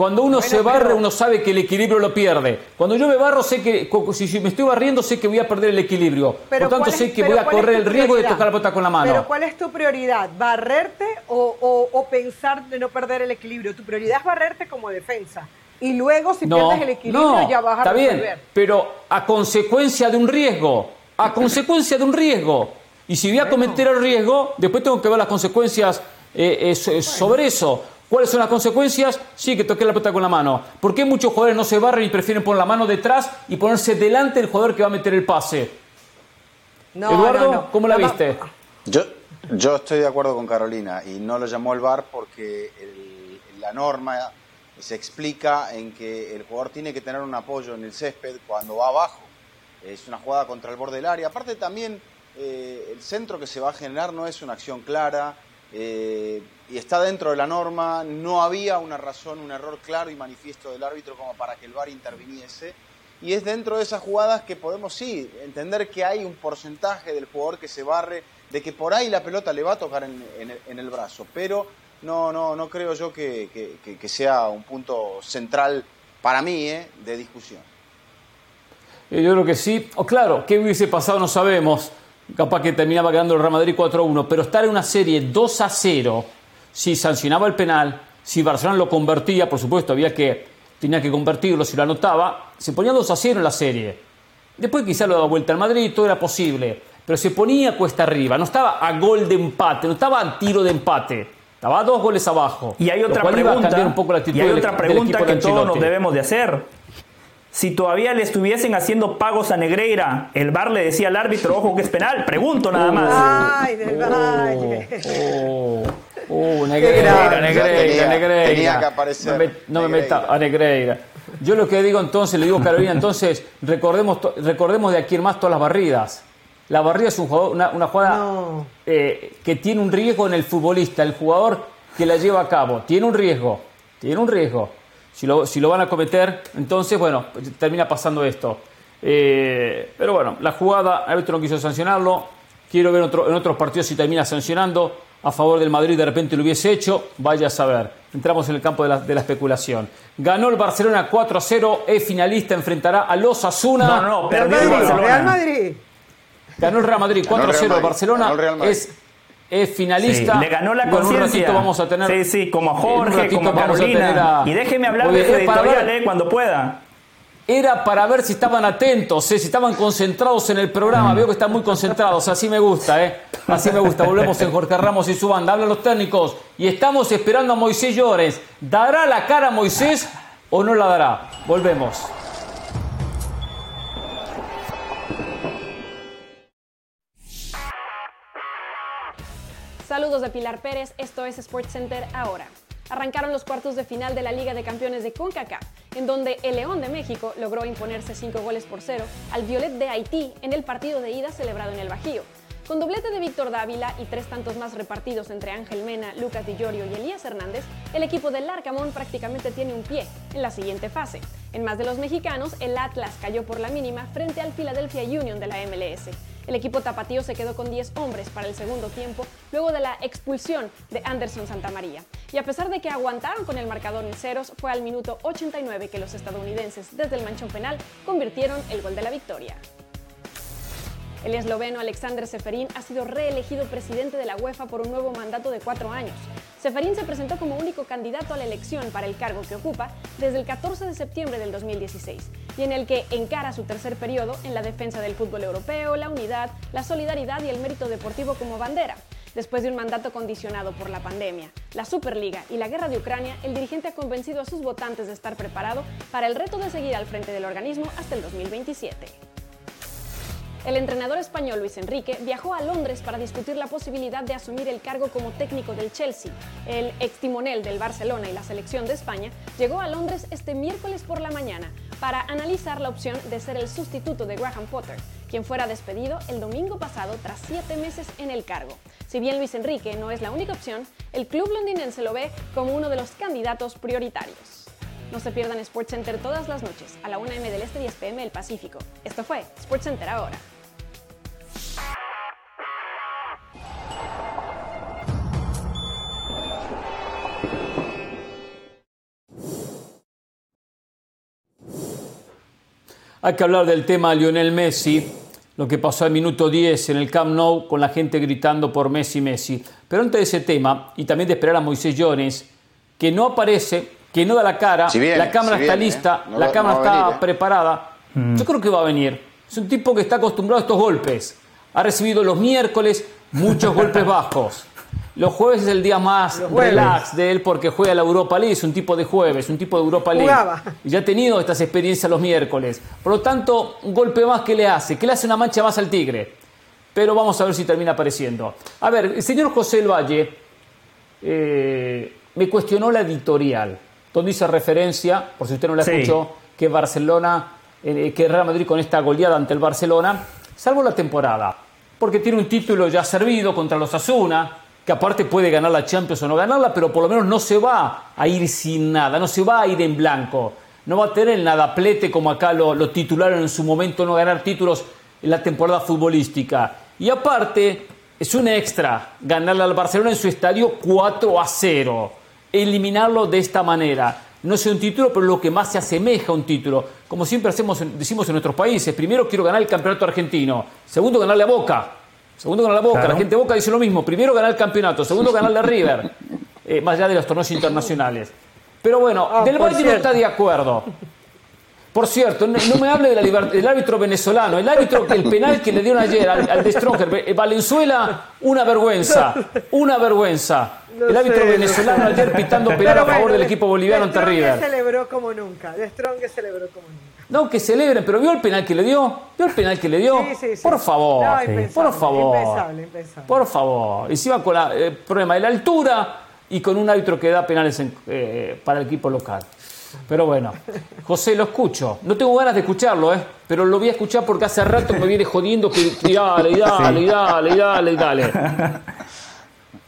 Cuando uno Bueno, se barre, pero- uno sabe que el equilibrio lo pierde. Cuando yo me barro, sé que si me estoy barriendo, sé que voy a perder el equilibrio. Pero Por tanto, ¿cuál es- sé que voy a correr el riesgo de tocar la pelota con la mano. Pero ¿cuál es tu prioridad? ¿Barrerte o, o- o pensar de no perder el equilibrio? Tu prioridad es barrerte como defensa. Y luego, si no, pierdes el equilibrio, no, ya vas a está bien, pero a consecuencia de un riesgo, a consecuencia de un riesgo. Y si voy a cometer el riesgo, después tengo que ver las consecuencias eh, eh, so- sobre eso. ¿Cuáles son las consecuencias? Sí, que toque la pelota con la mano. ¿Por qué muchos jugadores no se barren y prefieren poner la mano detrás y ponerse delante del jugador que va a meter el pase? Eduardo, ¿cómo la viste? Yo, yo estoy de acuerdo con Carolina y no lo llamó el VAR porque la norma se explica en que el jugador tiene que tener un apoyo en el césped cuando va abajo. Es una jugada contra el borde del área. Aparte también eh, el centro que se va a generar no es una acción clara eh, y está dentro de la norma. No había una razón, un error claro y manifiesto del árbitro como para que el VAR interviniese. Y es dentro de esas jugadas que podemos, sí, entender que hay un porcentaje del jugador que se barre, de que por ahí la pelota le va a tocar en, el, brazo. Pero no, no, no creo yo que, sea un punto central para mí eh, de discusión. Eh, yo creo que sí. O claro, ¿qué hubiese pasado? No sabemos capaz que terminaba ganando el Real Madrid 4-1, pero estar en una serie 2-0, si sancionaba el penal, si Barcelona lo convertía, por supuesto, había que, tenía que convertirlo, si lo anotaba, se ponía 2-0 en la serie. Después quizá lo daba vuelta al Madrid, todo era posible, pero se ponía cuesta arriba, no estaba a gol de empate, no estaba a tiro de empate. Estaba a dos goles abajo. Y hay otra pregunta, un poco la y hay otra pregunta que todos nos debemos de hacer. Si todavía le estuviesen haciendo pagos a Negreira, el bar le decía al árbitro, ojo que es penal. Pregunto nada más. Ay, del Valle. Oh, oh, Negreira, Negreira, Negreira. Tenía que aparecer. No me, meta a Negreira. Yo lo que digo entonces, le digo a Carolina, entonces recordemos, recordemos de aquí en más todas las barridas. La barrida es un jugador, una, una jugada eh, que tiene un riesgo en el futbolista, el jugador que la lleva a cabo. Tiene un riesgo, tiene un riesgo si lo, si lo van a cometer, entonces, bueno, termina pasando esto. Eh, pero bueno, la jugada, el árbitro no quiso sancionarlo. Quiero ver otro, en otros partidos si termina sancionando. A favor del Madrid de repente lo hubiese hecho. Vaya a saber. Entramos en el campo de la, de la especulación. Ganó el Barcelona 4 0. Es finalista. Enfrentará a los Asuna. No, no, perdió Barcelona. Real Madrid. Ganó el Real Madrid 4 0. El Barcelona es es finalista. le ganó la conciencia. vamos a tener. Sí, sí, como a Jorge, como a Carolina. Y déjeme hablar de su editorial eh, cuando pueda. Era para ver si estaban atentos, eh, si estaban concentrados en el programa. Mm. Veo que están muy concentrados, así me gusta, ¿eh? Así me gusta. Volvemos en Jorge Ramos y su banda. Hablan los técnicos y estamos esperando a Moisés Llores. ¿Dará la cara a Moisés o no la dará? Volvemos. Saludos de Pilar Pérez, esto es SportsCenter ahora. Arrancaron los cuartos de final de la Liga de Campeones de CONCACAF, en donde el León de México logró imponerse 5 goles por 0 al Violet de Haití en el partido de ida celebrado en el Bajío. Con doblete de Víctor Dávila y tres tantos más repartidos entre Ángel Mena, Lucas Di Llorio y Elías Hernández, el equipo del Larcamón prácticamente tiene un pie en la siguiente fase. En más de los mexicanos, el Atlas cayó por la mínima frente al Philadelphia Union de la MLS. El equipo tapatío se quedó con 10 hombres para el segundo tiempo luego de la expulsión de Anderson Santamaría. Y a pesar de que aguantaron con el marcador en ceros, fue al minuto 89 que los estadounidenses desde el manchón penal convirtieron el gol de la victoria. El esloveno Alexander Seferín ha sido reelegido presidente de la UEFA por un nuevo mandato de cuatro años. Seferín se presentó como único candidato a la elección para el cargo que ocupa desde el 14 de septiembre del 2016 y en el que encara su tercer periodo en la defensa del fútbol europeo, la unidad, la solidaridad y el mérito deportivo como bandera. Después de un mandato condicionado por la pandemia, la Superliga y la guerra de Ucrania, el dirigente ha convencido a sus votantes de estar preparado para el reto de seguir al frente del organismo hasta el 2027. El entrenador español Luis Enrique viajó a Londres para discutir la posibilidad de asumir el cargo como técnico del Chelsea. El ex timonel del Barcelona y la selección de España llegó a Londres este miércoles por la mañana para analizar la opción de ser el sustituto de Graham Potter, quien fuera despedido el domingo pasado tras siete meses en el cargo. Si bien Luis Enrique no es la única opción, el club londinense lo ve como uno de los candidatos prioritarios. No se pierdan SportsCenter todas las noches a la 1 m del Este 10 pm del Pacífico. Esto fue SportsCenter ahora. Hay que hablar del tema Lionel Messi, lo que pasó al minuto 10 en el Camp Nou con la gente gritando por Messi, Messi. Pero antes de ese tema, y también de esperar a Moisés Jones, que no aparece, que no da la cara, la cámara está lista, ¿eh? la cámara está ¿eh? preparada, mm. yo creo que va a venir. Es un tipo que está acostumbrado a estos golpes. Ha recibido los miércoles muchos golpes bajos. Los jueves es el día más relax de él porque juega la Europa League, es un tipo de jueves, un tipo de Europa League. Jugaba. Y ya ha tenido estas experiencias los miércoles. Por lo tanto, un golpe más que le hace, que le hace una mancha más al Tigre. Pero vamos a ver si termina apareciendo. A ver, el señor José El Valle eh, me cuestionó la editorial, donde hice referencia, por si usted no la Sí. escuchó, que Barcelona, eh, que Real Madrid con esta goleada ante el Barcelona, salvo la temporada, porque tiene un título ya servido contra los Asuna, que aparte puede ganar la Champions o no ganarla, pero por lo menos no se va a ir sin nada, no se va a ir en blanco, no va a tener el nadaplete como acá lo, lo titularon en su momento, no ganar títulos en la temporada futbolística. Y aparte, es un extra ganarle al Barcelona en su estadio 4 a 0, eliminarlo de esta manera. No es un título, pero lo que más se asemeja a un título. Como siempre hacemos, decimos en nuestros países, primero quiero ganar el campeonato argentino, segundo ganarle a Boca, segundo ganarle a Boca, Claro. la gente de Boca dice lo mismo, primero ganar el campeonato, segundo ganarle a River, eh, más allá de los torneos internacionales. Pero bueno, Ah, Del Valle no está de acuerdo. Por cierto, no, no me hable de del árbitro venezolano. El árbitro, el penal que le dieron ayer al, al de Stronger, eh, Valenzuela, una vergüenza. Una vergüenza. No el árbitro sé, no venezolano sé. ayer pitando penal a favor bueno, del equipo boliviano De ante River. celebró como nunca. De Strong celebró como nunca. No, que celebren, pero ¿vio el penal que le dio? ¿Vio el penal que le dio? Sí, sí, sí. Por favor. No, por favor. impensable, impensable. Por favor. Encima con el problema de la altura y con un árbitro que da penales en- eh, para el equipo local. Pero bueno, José, lo escucho. No tengo ganas de escucharlo, ¿eh? Pero lo voy a escuchar porque hace rato me viene jodiendo que y dale, y dale, y dale, y dale, y dale.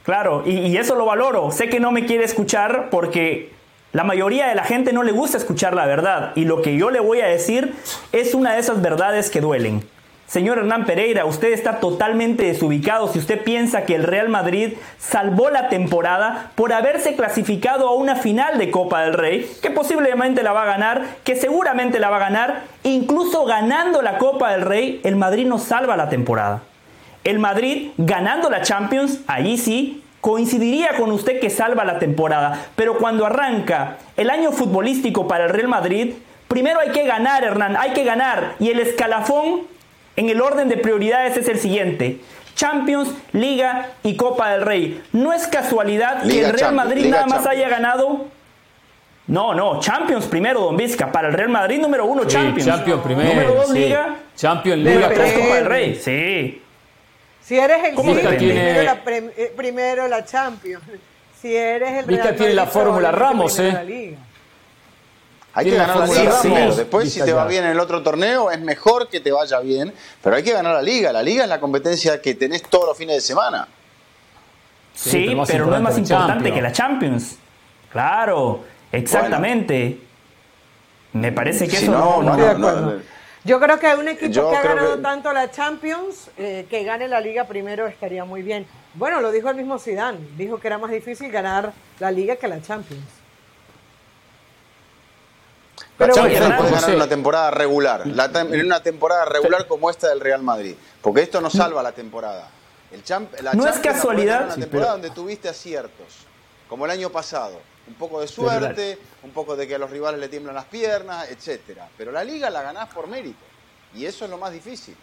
Claro, y, y eso lo valoro. Sé que no me quiere escuchar porque la mayoría de la gente no le gusta escuchar la verdad. Y lo que yo le voy a decir es una de esas verdades que duelen. Señor Hernán Pereira, usted está totalmente desubicado si usted piensa que el Real Madrid salvó la temporada por haberse clasificado a una final de Copa del Rey, que posiblemente la va a ganar, que seguramente la va a ganar, incluso ganando la Copa del Rey, el Madrid no salva la temporada. El Madrid ganando la Champions, allí sí, coincidiría con usted que salva la temporada. Pero cuando arranca el año futbolístico para el Real Madrid, primero hay que ganar, Hernán, hay que ganar. Y el escalafón en el orden de prioridades es el siguiente. Champions, Liga y Copa del Rey. No es casualidad que el Real Champions, Madrid Liga nada más Champions. haya ganado. No, no, Champions primero, Don Vizca. Para el Real Madrid número uno, Sí, Champions. Champions primero. Número dos, sí. Liga. Champions, Liga, Número tres, Copa del Rey. Sí. Si eres el ¿Cómo City, que tiene- primero, la eh, primero la Champions. Si eres el Vizca Real tiene la Madrid, fórmula Ramos, ¿eh? la Liga. Hay que ganar la liga primero. Después, si te va bien en el otro torneo, es mejor que te vaya bien. Pero hay que ganar la liga. La liga es la competencia que tenés todos los fines de semana. Sí, Sí, pero no es más importante que la Champions. Claro, exactamente. Me parece que Si eso no, no, no, no- Estoy de no, acuerdo. no. Yo creo que un equipo Yo que ha ganado que- tanto la Champions, eh, que gane la Liga primero estaría muy bien. Bueno, lo dijo el mismo Zidane, dijo que era más difícil ganar la Liga que la Champions. La Pero Champions bueno, José. ganar en una temporada regular. La tem- en una temporada regular como esta del Real Madrid. Porque esto no salva la temporada. El champ- la No es Champions podés casualidad. ganar en Sí, una temporada donde tuviste aciertos. Como el año pasado. Un poco de suerte, un poco de que a los rivales le tiemblan las piernas, etcétera. Pero la liga la ganás por mérito. Y eso es lo más difícil.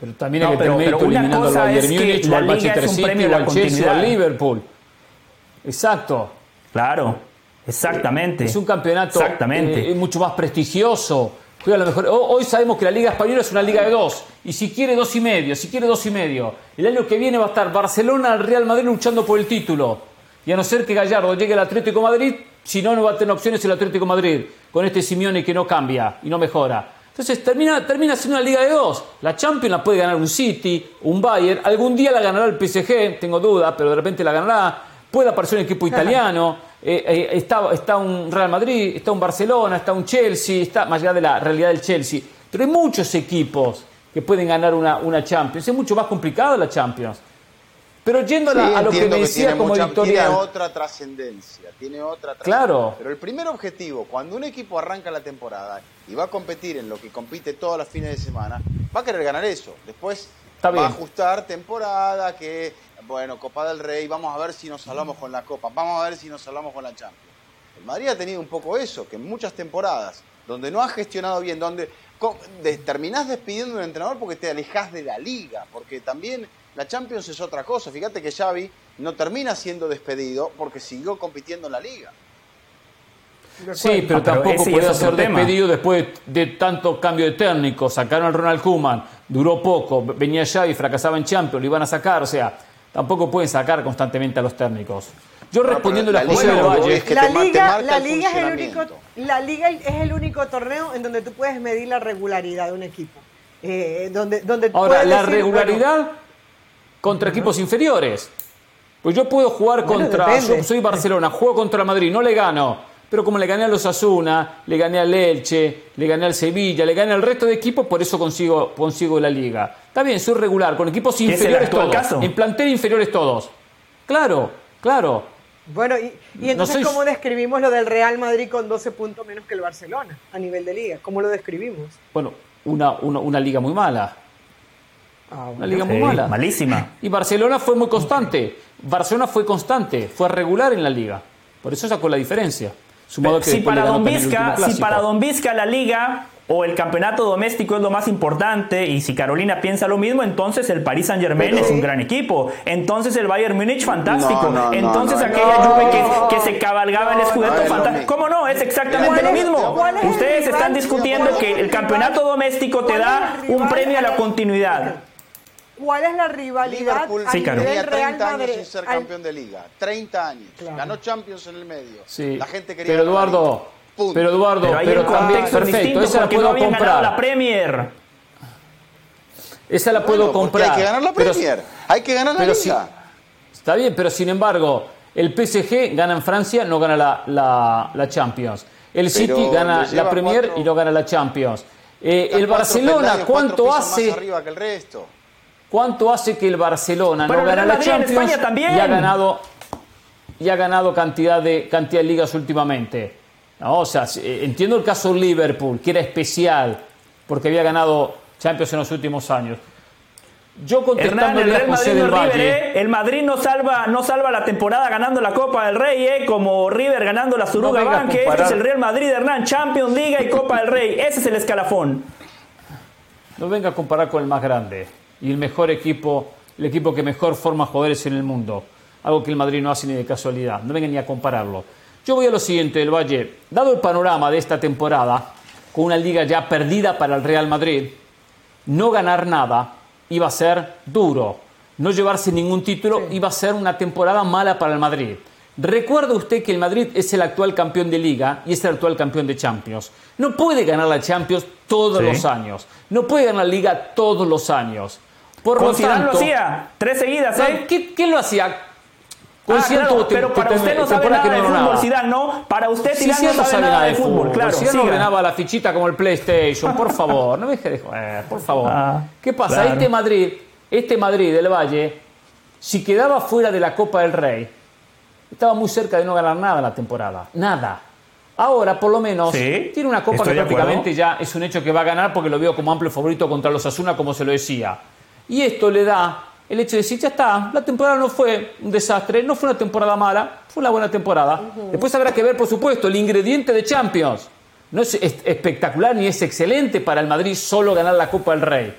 Pero también No, hay que pero- tener mérito pero una cosa es que Múnich la al Liga Manchester es un City premio a al la Chelsea o al. Liverpool. Exacto. Claro, exactamente. Es un campeonato Exactamente. eh, mucho más prestigioso. Juega a lo mejor. Ho- Hoy sabemos que la Liga Española es una liga de dos. Y si quiere dos y medio, si quiere dos y medio. El año que viene va a estar Barcelona al Real Madrid luchando por el título. Y a no ser que Gallardo llegue al Atlético de Madrid, si no, no va a tener opciones el Atlético de Madrid. Con este Simeone que no cambia y no mejora. Entonces termina, termina siendo una liga de dos. La Champions la puede ganar un City, un Bayern. Algún día la ganará el PSG, tengo duda, pero de repente la ganará. Puede aparecer un equipo italiano. Eh, eh, está, está un Real Madrid, está un Barcelona, está un Chelsea, está más allá de la realidad del Chelsea. Pero hay muchos equipos que pueden ganar una, una Champions. Es mucho más complicado la Champions. Pero yendo a, la- Sí, a lo que me decía como mucha- editorial. Tiene otra trascendencia, tiene otra trascendencia. Claro. Pero el primer objetivo, cuando un equipo arranca la temporada y va a competir en lo que compite todos los fines de semana, va a querer ganar eso. Después Está va bien. a ajustar temporada, que, bueno, Copa del Rey, vamos a ver si nos salvamos con la Copa, vamos a ver si nos salvamos con la Champions. El Madrid ha tenido un poco eso, que en muchas temporadas, donde no ha gestionado bien, donde terminás despidiendo a un entrenador porque te alejás de la liga, porque también la Champions es otra cosa. Fíjate que Xavi no termina siendo despedido porque siguió compitiendo en la liga. Sí, pero Ah, pero tampoco otro ser despedido después de tanto cambio de técnico. Sacaron a Ronald Koeman, duró poco, venía y fracasaba en Champions, lo iban a sacar. O sea, tampoco pueden sacar constantemente a los técnicos. Yo respondiendo la la José liga Valle, es que la liga, la el liga es el único, la liga es el único torneo en donde tú puedes medir la regularidad de un equipo. Eh, donde, donde Ahora, puedes la decir, regularidad contra equipos inferiores. Pues yo puedo jugar Bueno, contra. depende. Yo soy Barcelona, juego contra Madrid, no le gano. Pero como le gané a los Asuna, le gané al Elche, le gané al Sevilla, le gané al resto de equipos, por eso consigo, consigo la liga. Está bien, soy regular, con equipos inferiores todos. caso. En plantel inferiores todos. Claro, claro. Bueno, y, y entonces, soy- ¿cómo describimos lo del Real Madrid con 12 puntos menos que el Barcelona a nivel de liga? ¿Cómo lo describimos? Bueno, una, una, una liga muy mala. Ah, Una liga muy mala. malísima. Y Barcelona fue muy constante. Barcelona fue constante, fue regular en la liga. Por eso sacó la diferencia. Sumado que Si para, Don Vizca, si para Don Vizca la liga o el campeonato doméstico es lo más importante y si Carolina piensa lo mismo, entonces el Paris Saint Germain Pero- es un gran equipo. Entonces el Bayern Múnich fantástico. No, no, no, entonces no, aquella no. Juve que, que se cabalgaba el escudeto no es lo fantástico. ¿Cómo no? Es exactamente ¿Cuál lo mismo. es Ustedes rival? están discutiendo ¿Cuál es que el campeonato doméstico te ¿Cuál da un premio a la continuidad. ¿Cuál es la rivalidad Liverpool a Sí, claro. nivel tenía Real 30 años Madrid? sin ser al- campeón de liga. 30 años. Claro. Ganó Champions en el medio. Sí. La gente quería pero Eduardo. Punto. pero Eduardo, Pero pero también, perfecto, distinto esa la porque no puedo habían ganado la comprar. Premier. Esa la puedo Bueno, porque comprar. Hay que ganar la pero- Premier. hay que ganar la pero liga. si- está bien, pero sin embargo, el PSG gana en Francia, no gana la, la- la Champions. El City Pero gana la Premier cuatro- y no gana la Champions. Eh, el Barcelona, ¿cuánto hace? Más arriba que el resto. ¿Cuánto hace que el Barcelona Bueno, no gana la Champions y ha ganado y ha ganado cantidad de cantidad de ligas últimamente? No, o sea, eh, entiendo el caso Liverpool, que era especial porque había ganado Champions en los últimos años. Yo Hernán, el Real Madrid no del River, ¿eh? El Madrid no salva, no salva la temporada ganando la Copa del Rey, ¿eh? Como River ganando la Suruga venga a Bank, que este es el Real Madrid, Hernán, Champions, Liga y Copa del Rey. Ese es el escalafón. no venga a comparar con el más grande y el mejor equipo, el equipo que mejor forma jugadores en el mundo. Algo que el Madrid no hace ni de casualidad. No venga ni a compararlo. Yo voy a lo siguiente del Valle. Dado el panorama de esta temporada, con una liga ya perdida para el Real Madrid, no ganar nada iba a ser duro. No llevarse ningún título iba a ser una temporada mala para el Madrid. Recuerda usted que el Madrid es el actual campeón de liga y es el actual campeón de Champions. No puede ganar la Champions todos Sí. los años. No puede ganar la liga todos los años. Por lo Con Zidane lo tanto, hacía. Tres seguidas, ¿eh? ¿qué, qué lo hacía? Ah, Zidane claro, te- pero para te- usted no sabe nada de fútbol. Zidane, ¿no? Para usted Sí, Zidane sí, no sabe nada de fútbol, claro. Si no siga. ordenaba la fichita como el PlayStation, por favor, no me deje de joder, por favor. Ah, ¿Qué pasa? claro. Este Madrid, este Madrid del Valle, si quedaba fuera de la Copa del Rey, estaba muy cerca de no ganar nada la temporada. Nada. Ahora, por lo menos, Sí, tiene una Copa estoy que de acuerdo. prácticamente ya es un hecho que va a ganar porque lo veo como amplio favorito contra los Asuna, como se lo decía. Y esto le da el hecho de decir, ya está, la temporada no fue un desastre, no fue una temporada mala, fue una buena temporada. Después habrá que ver, por supuesto, el ingrediente de Champions. No es es- espectacular ni es excelente para el Madrid solo ganar la Copa del Rey.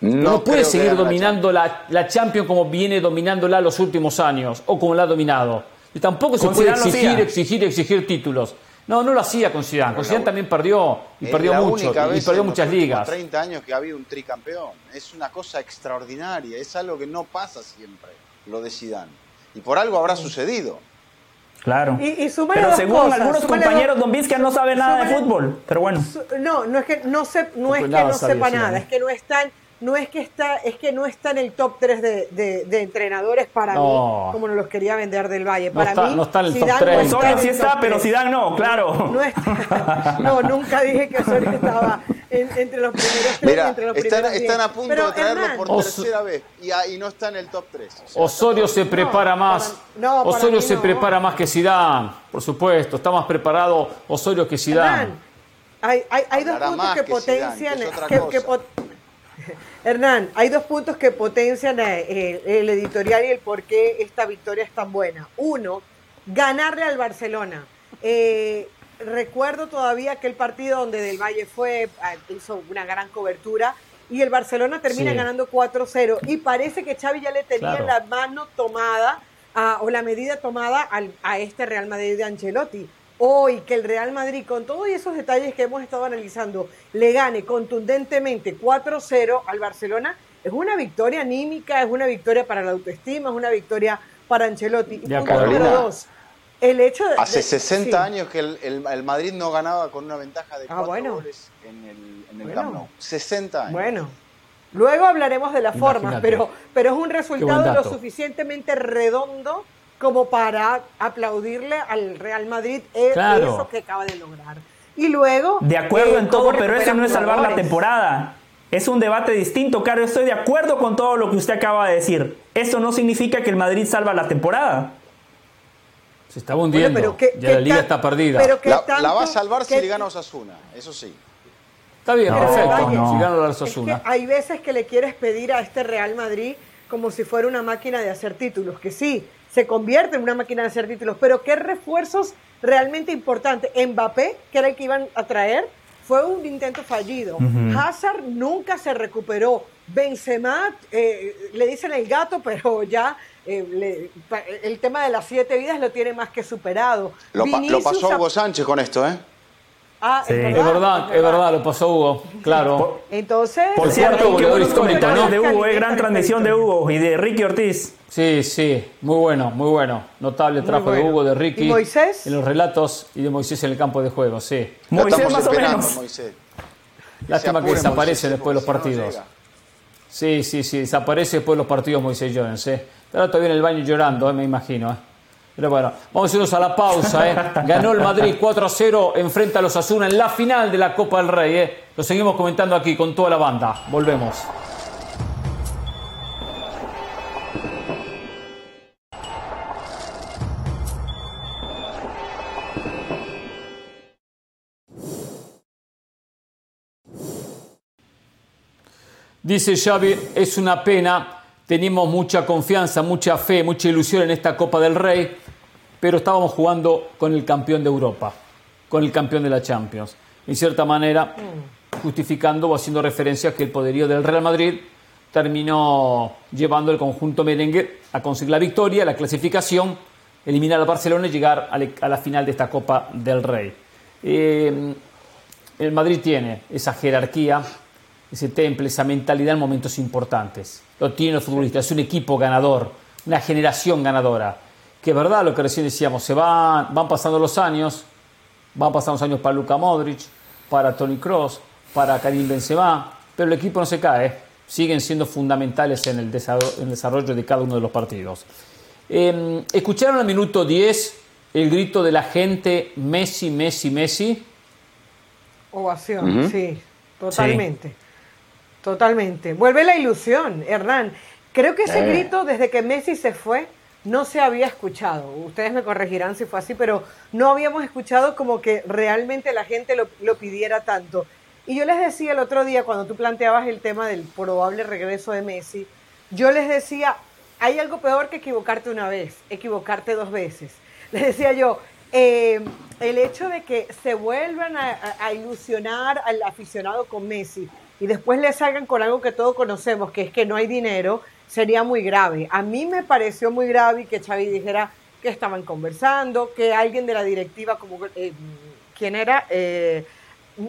No, No puede seguir dominando la, la Champions como viene dominándola los últimos años o como la ha dominado. Y tampoco se puede exigir, exigir, exigir títulos. No, no lo hacía con Zidane. Con Zidane también perdió y Es perdió mucho y perdió en los muchas ligas. 30 años que ha habido un tricampeón. Es una cosa extraordinaria. Es algo que no pasa siempre, lo de Zidane. Y por algo habrá sucedido. Claro. Y- Pero dos según cosas, algunos compañeros, dos- Don Vizca no sabe nada de fútbol. Pero bueno. Su- No, no es que no se, no es pues que no sabía sepa nada, es que no están, no es que está, es que no está en el top 3 de, de- de entrenadores para No. mí, como nos los quería vender del Valle. No Para está- mí, no está en el top Zidane 30. no sí está, pero 3. Zidane no, claro. No, está- no, nunca dije que Osorio estaba en- entre los primeros tres. Mira, entre los están, primeros están a punto Pero, de traerlo Hernán, por Os- tercera vez y, a- y no está en el top 3. Osorio se prepara más. para- no, para Osorio se no. prepara más que Zidane, por supuesto. Está más preparado Osorio que Zidane. Hernán, hay, hay, hay dos puntos que, potencian. que es otra que- cosa. que pot- Hernán, hay dos puntos que potencian eh, eh, el editorial y el por qué esta victoria es tan buena. Uno, ganarle al Barcelona. Eh, recuerdo todavía aquel partido donde Del Valle fue, ah, hizo una gran cobertura y el Barcelona termina Sí. ganando 4-0 y parece que Xavi ya le tenía Claro. la mano tomada a, o la medida tomada al- a este Real Madrid de Ancelotti. Hoy que el Real Madrid, con todos esos detalles que hemos estado analizando, le gane contundentemente 4-0 al Barcelona, es una victoria anímica, es una victoria para la autoestima, es una victoria para Ancelotti. Y De punto acuerdo. número dos, el hecho de... Hace de- 60 sí. años que el, el- el Madrid no ganaba con una ventaja de Ah, 4 bueno. goles en el, en el Bueno. Camp Nou. 60 años. Bueno, luego hablaremos de la forma, pero, pero es un resultado lo suficientemente redondo como para aplaudirle al Real Madrid eh, Claro. eso que acaba de lograr. Y luego... De acuerdo eh, en cómo todo, pero eso no es salvar la temporada. Es un debate distinto, Caro. Estoy de acuerdo con todo lo que usted acaba de decir. Eso no significa que el Madrid salva la temporada. Se está hundiendo. Bueno, pero ¿qué- ya qué la liga está perdida. pero qué La, tanto- la va a salvar si le gana Osasuna, eso sí. Está bien, No, perfecto. no. Si gana la Es que Osasuna. hay veces que le quieres pedir a este Real Madrid como si fuera una máquina de hacer títulos, que sí, se convierte en una máquina de hacer títulos, pero qué refuerzos realmente importantes. Mbappé, que era el que iban a traer, fue un intento fallido. Hazard nunca se recuperó. Benzema, eh, le dicen el gato, pero ya eh, le- pa- el tema de las siete vidas lo tiene más que superado. Lo, pa- lo pasó Hugo Sánchez con esto, ¿eh? Ah, Sí. Es verdad, es verdad, lo pasó Hugo. Claro. Entonces, Por cierto, goleador histórico, ¿no? de Hugo, eh, gran transmisión de Hugo y de Ricky Ortiz. Sí, sí, muy bueno, muy bueno. Notable trabajo de. Hugo, de Ricky. ¿Y Moisés? En los relatos y de Moisés en el campo de juego, sí. Lo Moisés más o menos. Moisés. Lástima que desaparece Moisés, después de los no, partidos. Sí, sí, sí, desaparece después de los partidos Moisés Jones, ¿eh? Ahora todavía en el baño llorando, ¿eh? me imagino, ¿eh? Bueno, vamos a irnos a la pausa, ¿eh? Ganó el Madrid 4 a 0, enfrenta a los Asuna en la final de la Copa del Rey, ¿eh? Lo seguimos comentando aquí con toda la banda. Volvemos. Dice Xavi, es una pena, teníamos mucha confianza, mucha fe, mucha ilusión en esta Copa del Rey, pero estábamos jugando con el campeón de Europa, con el campeón de la Champions. En cierta manera, justificando o haciendo referencia a que el poderío del Real Madrid terminó llevando el conjunto merengue a conseguir la victoria, la clasificación, eliminar al Barcelona y llegar a la- a la final de esta Copa del Rey. Eh, el Madrid tiene esa jerarquía, ese temple, esa mentalidad en momentos importantes. Lo tiene los futbolistas, es un equipo ganador, una generación ganadora. Que es verdad lo que recién decíamos, se van, van pasando los años, van pasando los años para Luka Modric, para Tony Cross, para Karim Benzema, pero el equipo no se cae, siguen siendo fundamentales en el desarrollo, en el desarrollo de cada uno de los partidos. Eh, ¿Escucharon al minuto 10 el grito de la gente Messi, Messi, Messi? Ovación, sí, totalmente. Totalmente. Vuelve la ilusión, Hernán. Creo que ese Eh. grito desde que Messi se fue no se había escuchado. Ustedes me corregirán si fue así, pero no habíamos escuchado como que realmente la gente lo, lo pidiera tanto. Y yo les decía el otro día, cuando tú planteabas el tema del probable regreso de Messi, yo les decía, hay algo peor que equivocarte una vez, equivocarte dos veces. Les decía yo, eh, el hecho de que se vuelvan a, a- a ilusionar al aficionado con Messi y después le salgan con algo que todos conocemos, que es que no hay dinero, sería muy grave. A mí me pareció muy grave que Xavi dijera que estaban conversando, que alguien de la directiva, como eh, ¿quién era? Eh,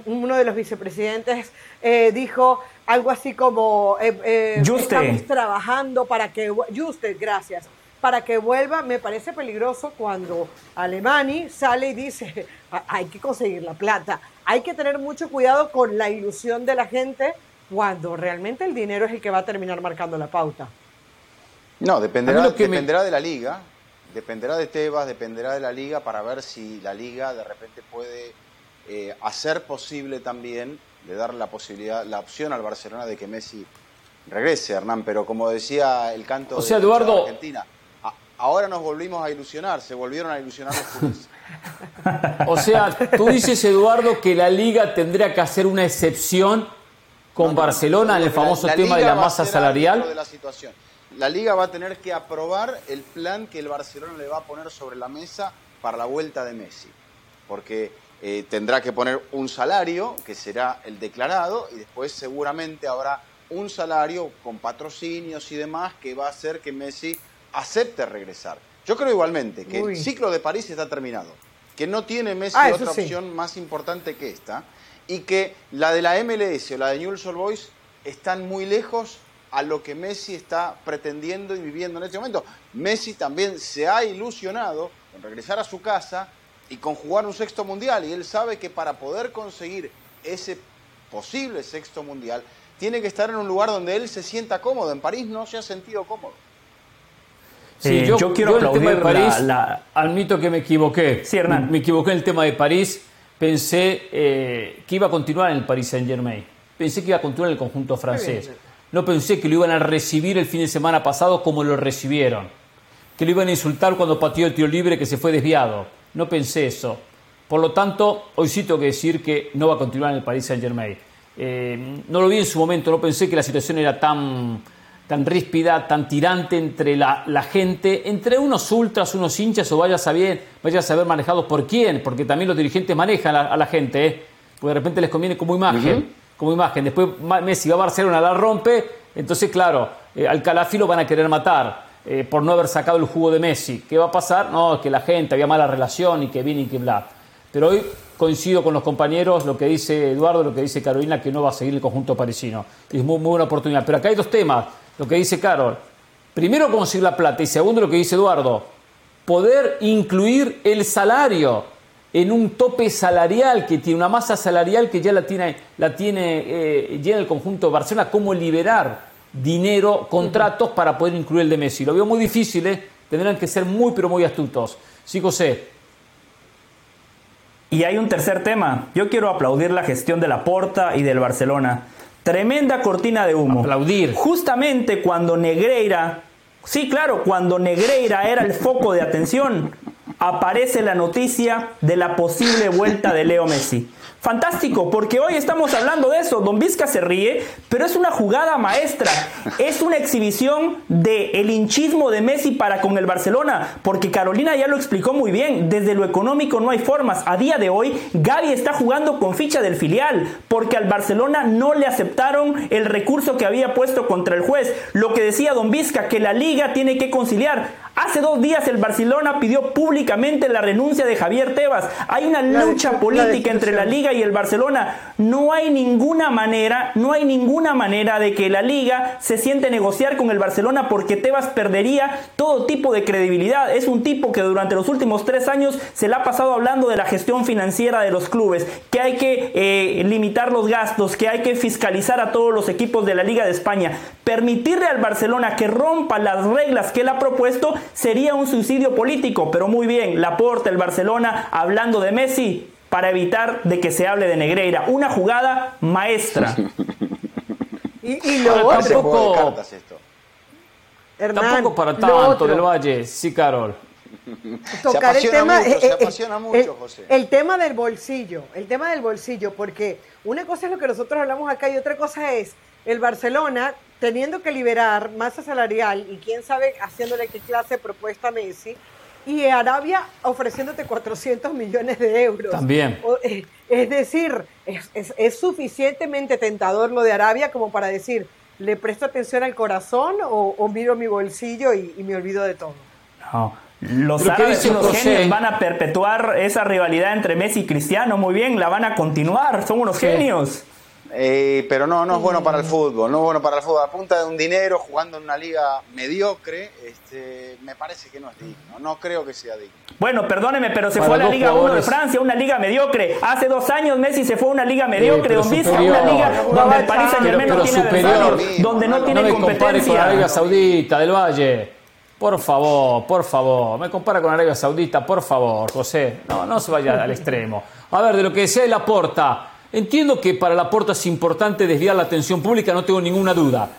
uno de los vicepresidentes eh, dijo algo así como eh, estamos trabajando para que Juste, gracias para que vuelva me parece peligroso cuando Alemani sale y dice "A- hay que conseguir la plata hay que tener mucho cuidado con la ilusión de la gente cuando realmente el dinero es el que va a terminar marcando la pauta No, dependerá, me- dependerá de la liga, dependerá de Tebas, dependerá de la liga para ver si la liga de repente puede eh, hacer posible también de dar la posibilidad, la opción al Barcelona de que Messi regrese, Hernán. Pero como decía el canto O sea, de la Eduardo- Argentina, ahora nos volvimos a ilusionar, se volvieron a ilusionar los culés. O sea, tú dices, Eduardo, que la liga tendría que hacer una excepción con Barcelona en el famoso la- tema de la masa salarial. de la situación. La liga va a tener que aprobar el plan que el Barcelona le va a poner sobre la mesa para la vuelta de Messi. Porque eh, tendrá que poner un salario, que será el declarado, y después seguramente habrá un salario con patrocinios y demás que va a hacer que Messi acepte regresar. Yo creo igualmente que Uy. el ciclo de París está terminado, que no tiene Messi Ah, otra sí. opción más importante que esta, y que la de la MLS o la de Newell's Old Boys están muy lejos a lo que Messi está pretendiendo y viviendo en este momento. Messi también se ha ilusionado con regresar a su casa y con jugar un sexto mundial, y él sabe que para poder conseguir ese posible sexto mundial, tiene que estar en un lugar donde él se sienta cómodo. En París no se ha sentido cómodo. Sí, Eh, yo, yo quiero yo el tema de la- París, la- admito que me equivoqué. Sí, Hernán. Me, me equivoqué en el tema de París. Pensé eh, que iba a continuar en el Paris Saint Germain. Pensé que iba a continuar en el conjunto francés. No pensé que lo iban a recibir el fin de semana pasado como lo recibieron. Que lo iban a insultar cuando pateó el tiro libre que se fue desviado. No pensé eso. Por lo tanto, hoy sí tengo que decir que no va a continuar en el Paris Saint Germain. Eh, no lo vi en su momento, no pensé que la situación era tan, tan ríspida, tan tirante entre la, la gente, entre unos ultras, unos hinchas o vaya a saber, vaya a saber manejados por quién, porque también los dirigentes manejan a, a la gente, ¿eh? porque de repente les conviene como imagen, como imagen. Después Messi va a Barcelona, la rompe, entonces claro, eh, al Calafi lo van a querer matar. eh, por no haber sacado el jugo de Messi. ¿Qué va a pasar? No, que la gente había mala relación y que viene y que bla. Pero hoy coincido con los compañeros, lo que dice Eduardo, lo que dice Carolina, que no va a seguir el conjunto parisino. Es muy, muy buena oportunidad. Pero acá hay dos temas. Lo que dice Carol. Primero, conseguir la plata. Y segundo, lo que dice Eduardo. Poder incluir el salario en un tope salarial que tiene una masa salarial que ya la tiene, la tiene eh, en el conjunto de Barcelona. ¿Cómo liberar dinero, contratos para poder incluir el de Messi? Lo veo muy difícil, ¿eh? Tendrán que ser muy, pero muy astutos. Sí, José. Y hay un tercer tema. Yo quiero aplaudir la gestión de la Porta y del Barcelona. Tremenda cortina de humo. Aplaudir. Justamente cuando Negreira, sí, claro, cuando Negreira era el foco de atención, aparece la noticia de la posible vuelta de Leo Messi. Fantástico, porque hoy estamos hablando de eso. Don Vizca se ríe, pero es una jugada maestra. Es una exhibición del el hinchismo de Messi para con el Barcelona, porque Carolina ya lo explicó muy bien. Desde lo económico no hay formas. A día de hoy, Gaby está jugando con ficha del filial, porque al Barcelona no le aceptaron el recurso que había puesto contra el juez. Lo que decía Don Vizca, que la liga tiene que conciliar. Hace dos días el Barcelona pidió públicamente la renuncia de Javier Tebas. Hay una lucha política entre la discusión. Y el Barcelona. No hay ninguna manera, no hay ninguna manera de que la liga se siente negociar con el Barcelona porque Tebas perdería todo tipo de credibilidad. Es un tipo que durante los últimos tres años se le ha pasado hablando de la gestión financiera de los clubes, que hay que eh, limitar los gastos, que hay que fiscalizar a todos los equipos de la Liga de España. Permitirle al Barcelona que rompa las reglas que él ha propuesto sería un suicidio político, pero muy bien, Laporta, el Barcelona, hablando de Messi, para evitar de que se hable de Negreira. Una jugada maestra. Y, y lo Ahora, Tampoco- esto. Hernán, Tampoco para tanto otro, del Valle. Sí, Carol. tocar el apasiona tema, mucho, eh, se eh, apasiona el- mucho, José. El tema del bolsillo, el tema del bolsillo, porque una cosa es lo que nosotros hablamos acá y otra cosa es el Barcelona teniendo que liberar masa salarial y quién sabe haciéndole qué clase de propuesta a Messi y Arabia ofreciéndote 400 millones de euros. También. O, eh, es decir, es, es- es suficientemente tentador lo de Arabia como para decir, ¿le presto atención al corazón o, o miro mi bolsillo y, y me olvido de todo? No. Los Lo que árabes y los José- genios van a perpetuar esa rivalidad entre Messi y Cristiano. Muy bien, la van a continuar. Son unos Sí. genios. Eh, pero no, no es bueno para el fútbol, no es bueno para el fútbol. A punta de un dinero, jugando en una liga mediocre, este, me parece que no es digno. No creo que sea digno. Bueno, perdóneme, pero se Para fue a la Liga 1 de. Francia, una liga mediocre. Hace dos años Messi se fue a una liga mediocre, pero don Vizca, una liga donde el Paris Saint Germain no tiene superior. donde no No tiene me compare con competencia. Arabia Saudita, del Valle. Por favor, por favor. Me compara con Arabia Saudita, por favor, José. No, no se vaya al extremo. A ver, de lo que decía de la porta. Entiendo que para la porta es importante desviar la atención pública, no tengo ninguna duda.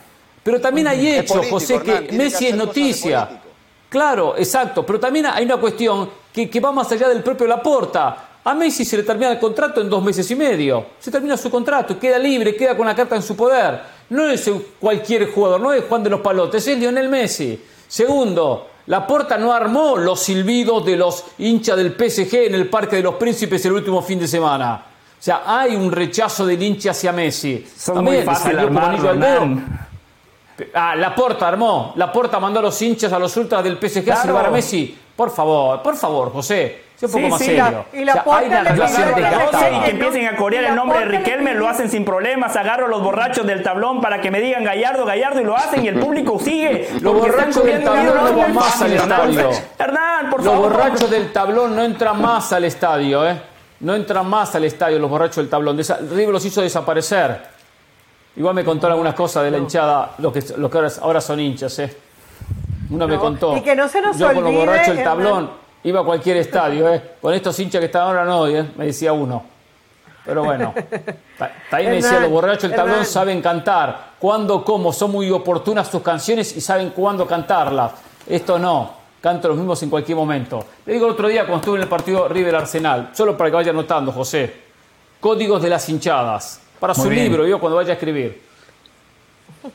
Pero también hay Es hechos, político, José, Hernán, que Messi es noticia. Claro, exacto. Pero también hay una cuestión que, que va más allá del propio Laporta. A Messi se le termina el contrato en dos meses y medio. Se termina su contrato, queda libre, queda con la carta en su poder. No es cualquier jugador, no es Juan de los Palotes, es Lionel Messi. Segundo, Laporta no armó los silbidos de los hinchas del PSG en el Parque de los Príncipes el último fin de semana. O sea, hay un rechazo del hincha hacia Messi. Son También muy fácil armarlo. Ah, la porta armó. La porta mandó a los hinchas, a los ultras del PSG a Claro. silbar a Messi. Por favor, por favor, José. Sea un poco Sí, más sí, serio. la- y la O sea, Porta hay una le relación a desgastada. y que empiecen a corear el nombre de Riquelme, lo hacen sin problemas. Agarro a los borrachos del tablón para que me digan Gallardo, Gallardo y lo hacen y el público sigue. Los borrachos del tablón no van más al estadio. Hernán, por Los favor. borrachos del tablón no entran más al estadio, ¿eh? No entran más al estadio los borrachos del tablón. Desa- River los hizo desaparecer. Igual me contaron algunas cosas de la hinchada, los que, los que ahora, ahora son hinchas, ¿eh? Uno me contó. y que no se nos Yo con los borrachos del Hernán. tablón iba a cualquier estadio, ¿eh? Con estos hinchas que están ahora no, ¿eh? Me decía uno. Pero bueno. Ahí me decía, los borrachos del tablón Hernán. saben cantar. Cuándo, cómo, son muy oportunas sus canciones y saben cuándo cantarlas. Esto no. Canto los mismos en cualquier momento. Le digo el otro día cuando estuve en el partido River Arsenal, solo para que vaya anotando, José. Códigos de las hinchadas. Para Muy su bien. libro, yo cuando vaya a escribir.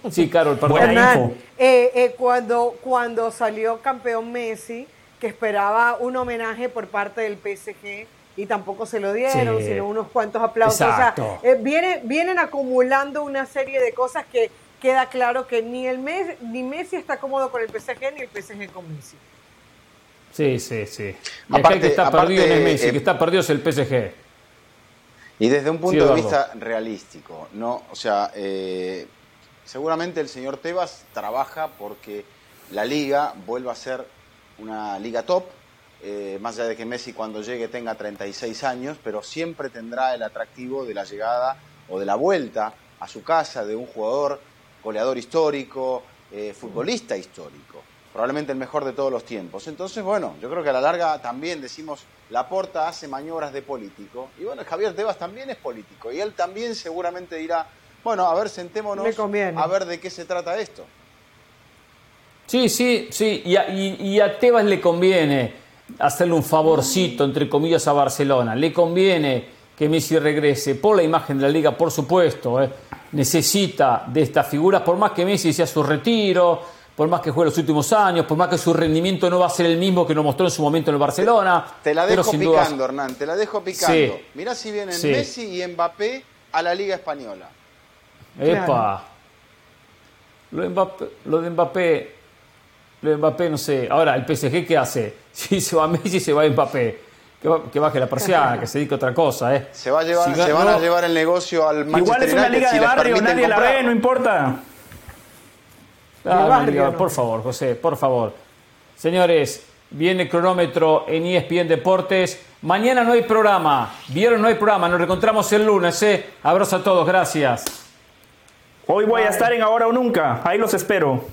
Sí, Carol, perdón. Buena Hernán, info. eh, eh, cuando, cuando salió campeón Messi, que esperaba un homenaje por parte del PSG y tampoco se lo dieron, Sí. sino unos cuantos aplausos. Exacto. O sea, eh, viene- vienen acumulando una serie de cosas que queda claro que ni, el Mes- ni Messi está cómodo con el PSG ni el PSG con Messi. Sí, sí, sí. Y acá Aparte- el que está aparte, perdido es Messi, el eh, que está perdido es el PSG. Y desde un punto Sí, de vista realístico, ¿no? O sea, eh, seguramente el señor Tebas trabaja porque la liga vuelva a ser una liga top, eh, más allá de que Messi cuando llegue tenga 36 años, pero siempre tendrá el atractivo de la llegada o de la vuelta a su casa de un jugador goleador histórico, eh, futbolista histórico, probablemente el mejor de todos los tiempos. Entonces, bueno, yo creo que a la larga también decimos, Laporta hace maniobras de político, y bueno, Javier Tebas también es político, y él también seguramente dirá, bueno, a ver, sentémonos, a ver de qué se trata esto. Sí, sí, sí. Y a, y- y a Tebas le conviene hacerle un favorcito, entre comillas, a Barcelona. Le conviene que Messi regrese por la imagen de la liga, por supuesto. ¿eh? Necesita de estas figuras, por más que Messi sea su retiro, por más que juegue los últimos años, por más que su rendimiento no va a ser el mismo que nos mostró en su momento en el Barcelona. Te la dejo picando, Hernán, te la dejo picando. Sí. Mirá si vienen Sí. Messi y Mbappé a la Liga Española. Epa. Lo de Mbappé, lo de Mbappé, lo de Mbappé, no sé. Ahora, ¿el PSG qué hace? Si se va Messi, se va Mbappé. Que, va- que baje la persiana, que se dedique a otra cosa, ¿eh? Se, va a llevar, Si se ganó- van a llevar el negocio al Manchester Igual es una United liga si de barrio, nadie la ve, no importa. Ah. Por favor, José, por favor. Señores, viene el cronómetro en ESPN Deportes. Mañana no hay programa. Vieron, no hay programa. Nos reencontramos el lunes, ¿eh? Abrazo a todos, gracias. Hoy voy a estar en Ahora o Nunca. Ahí los espero.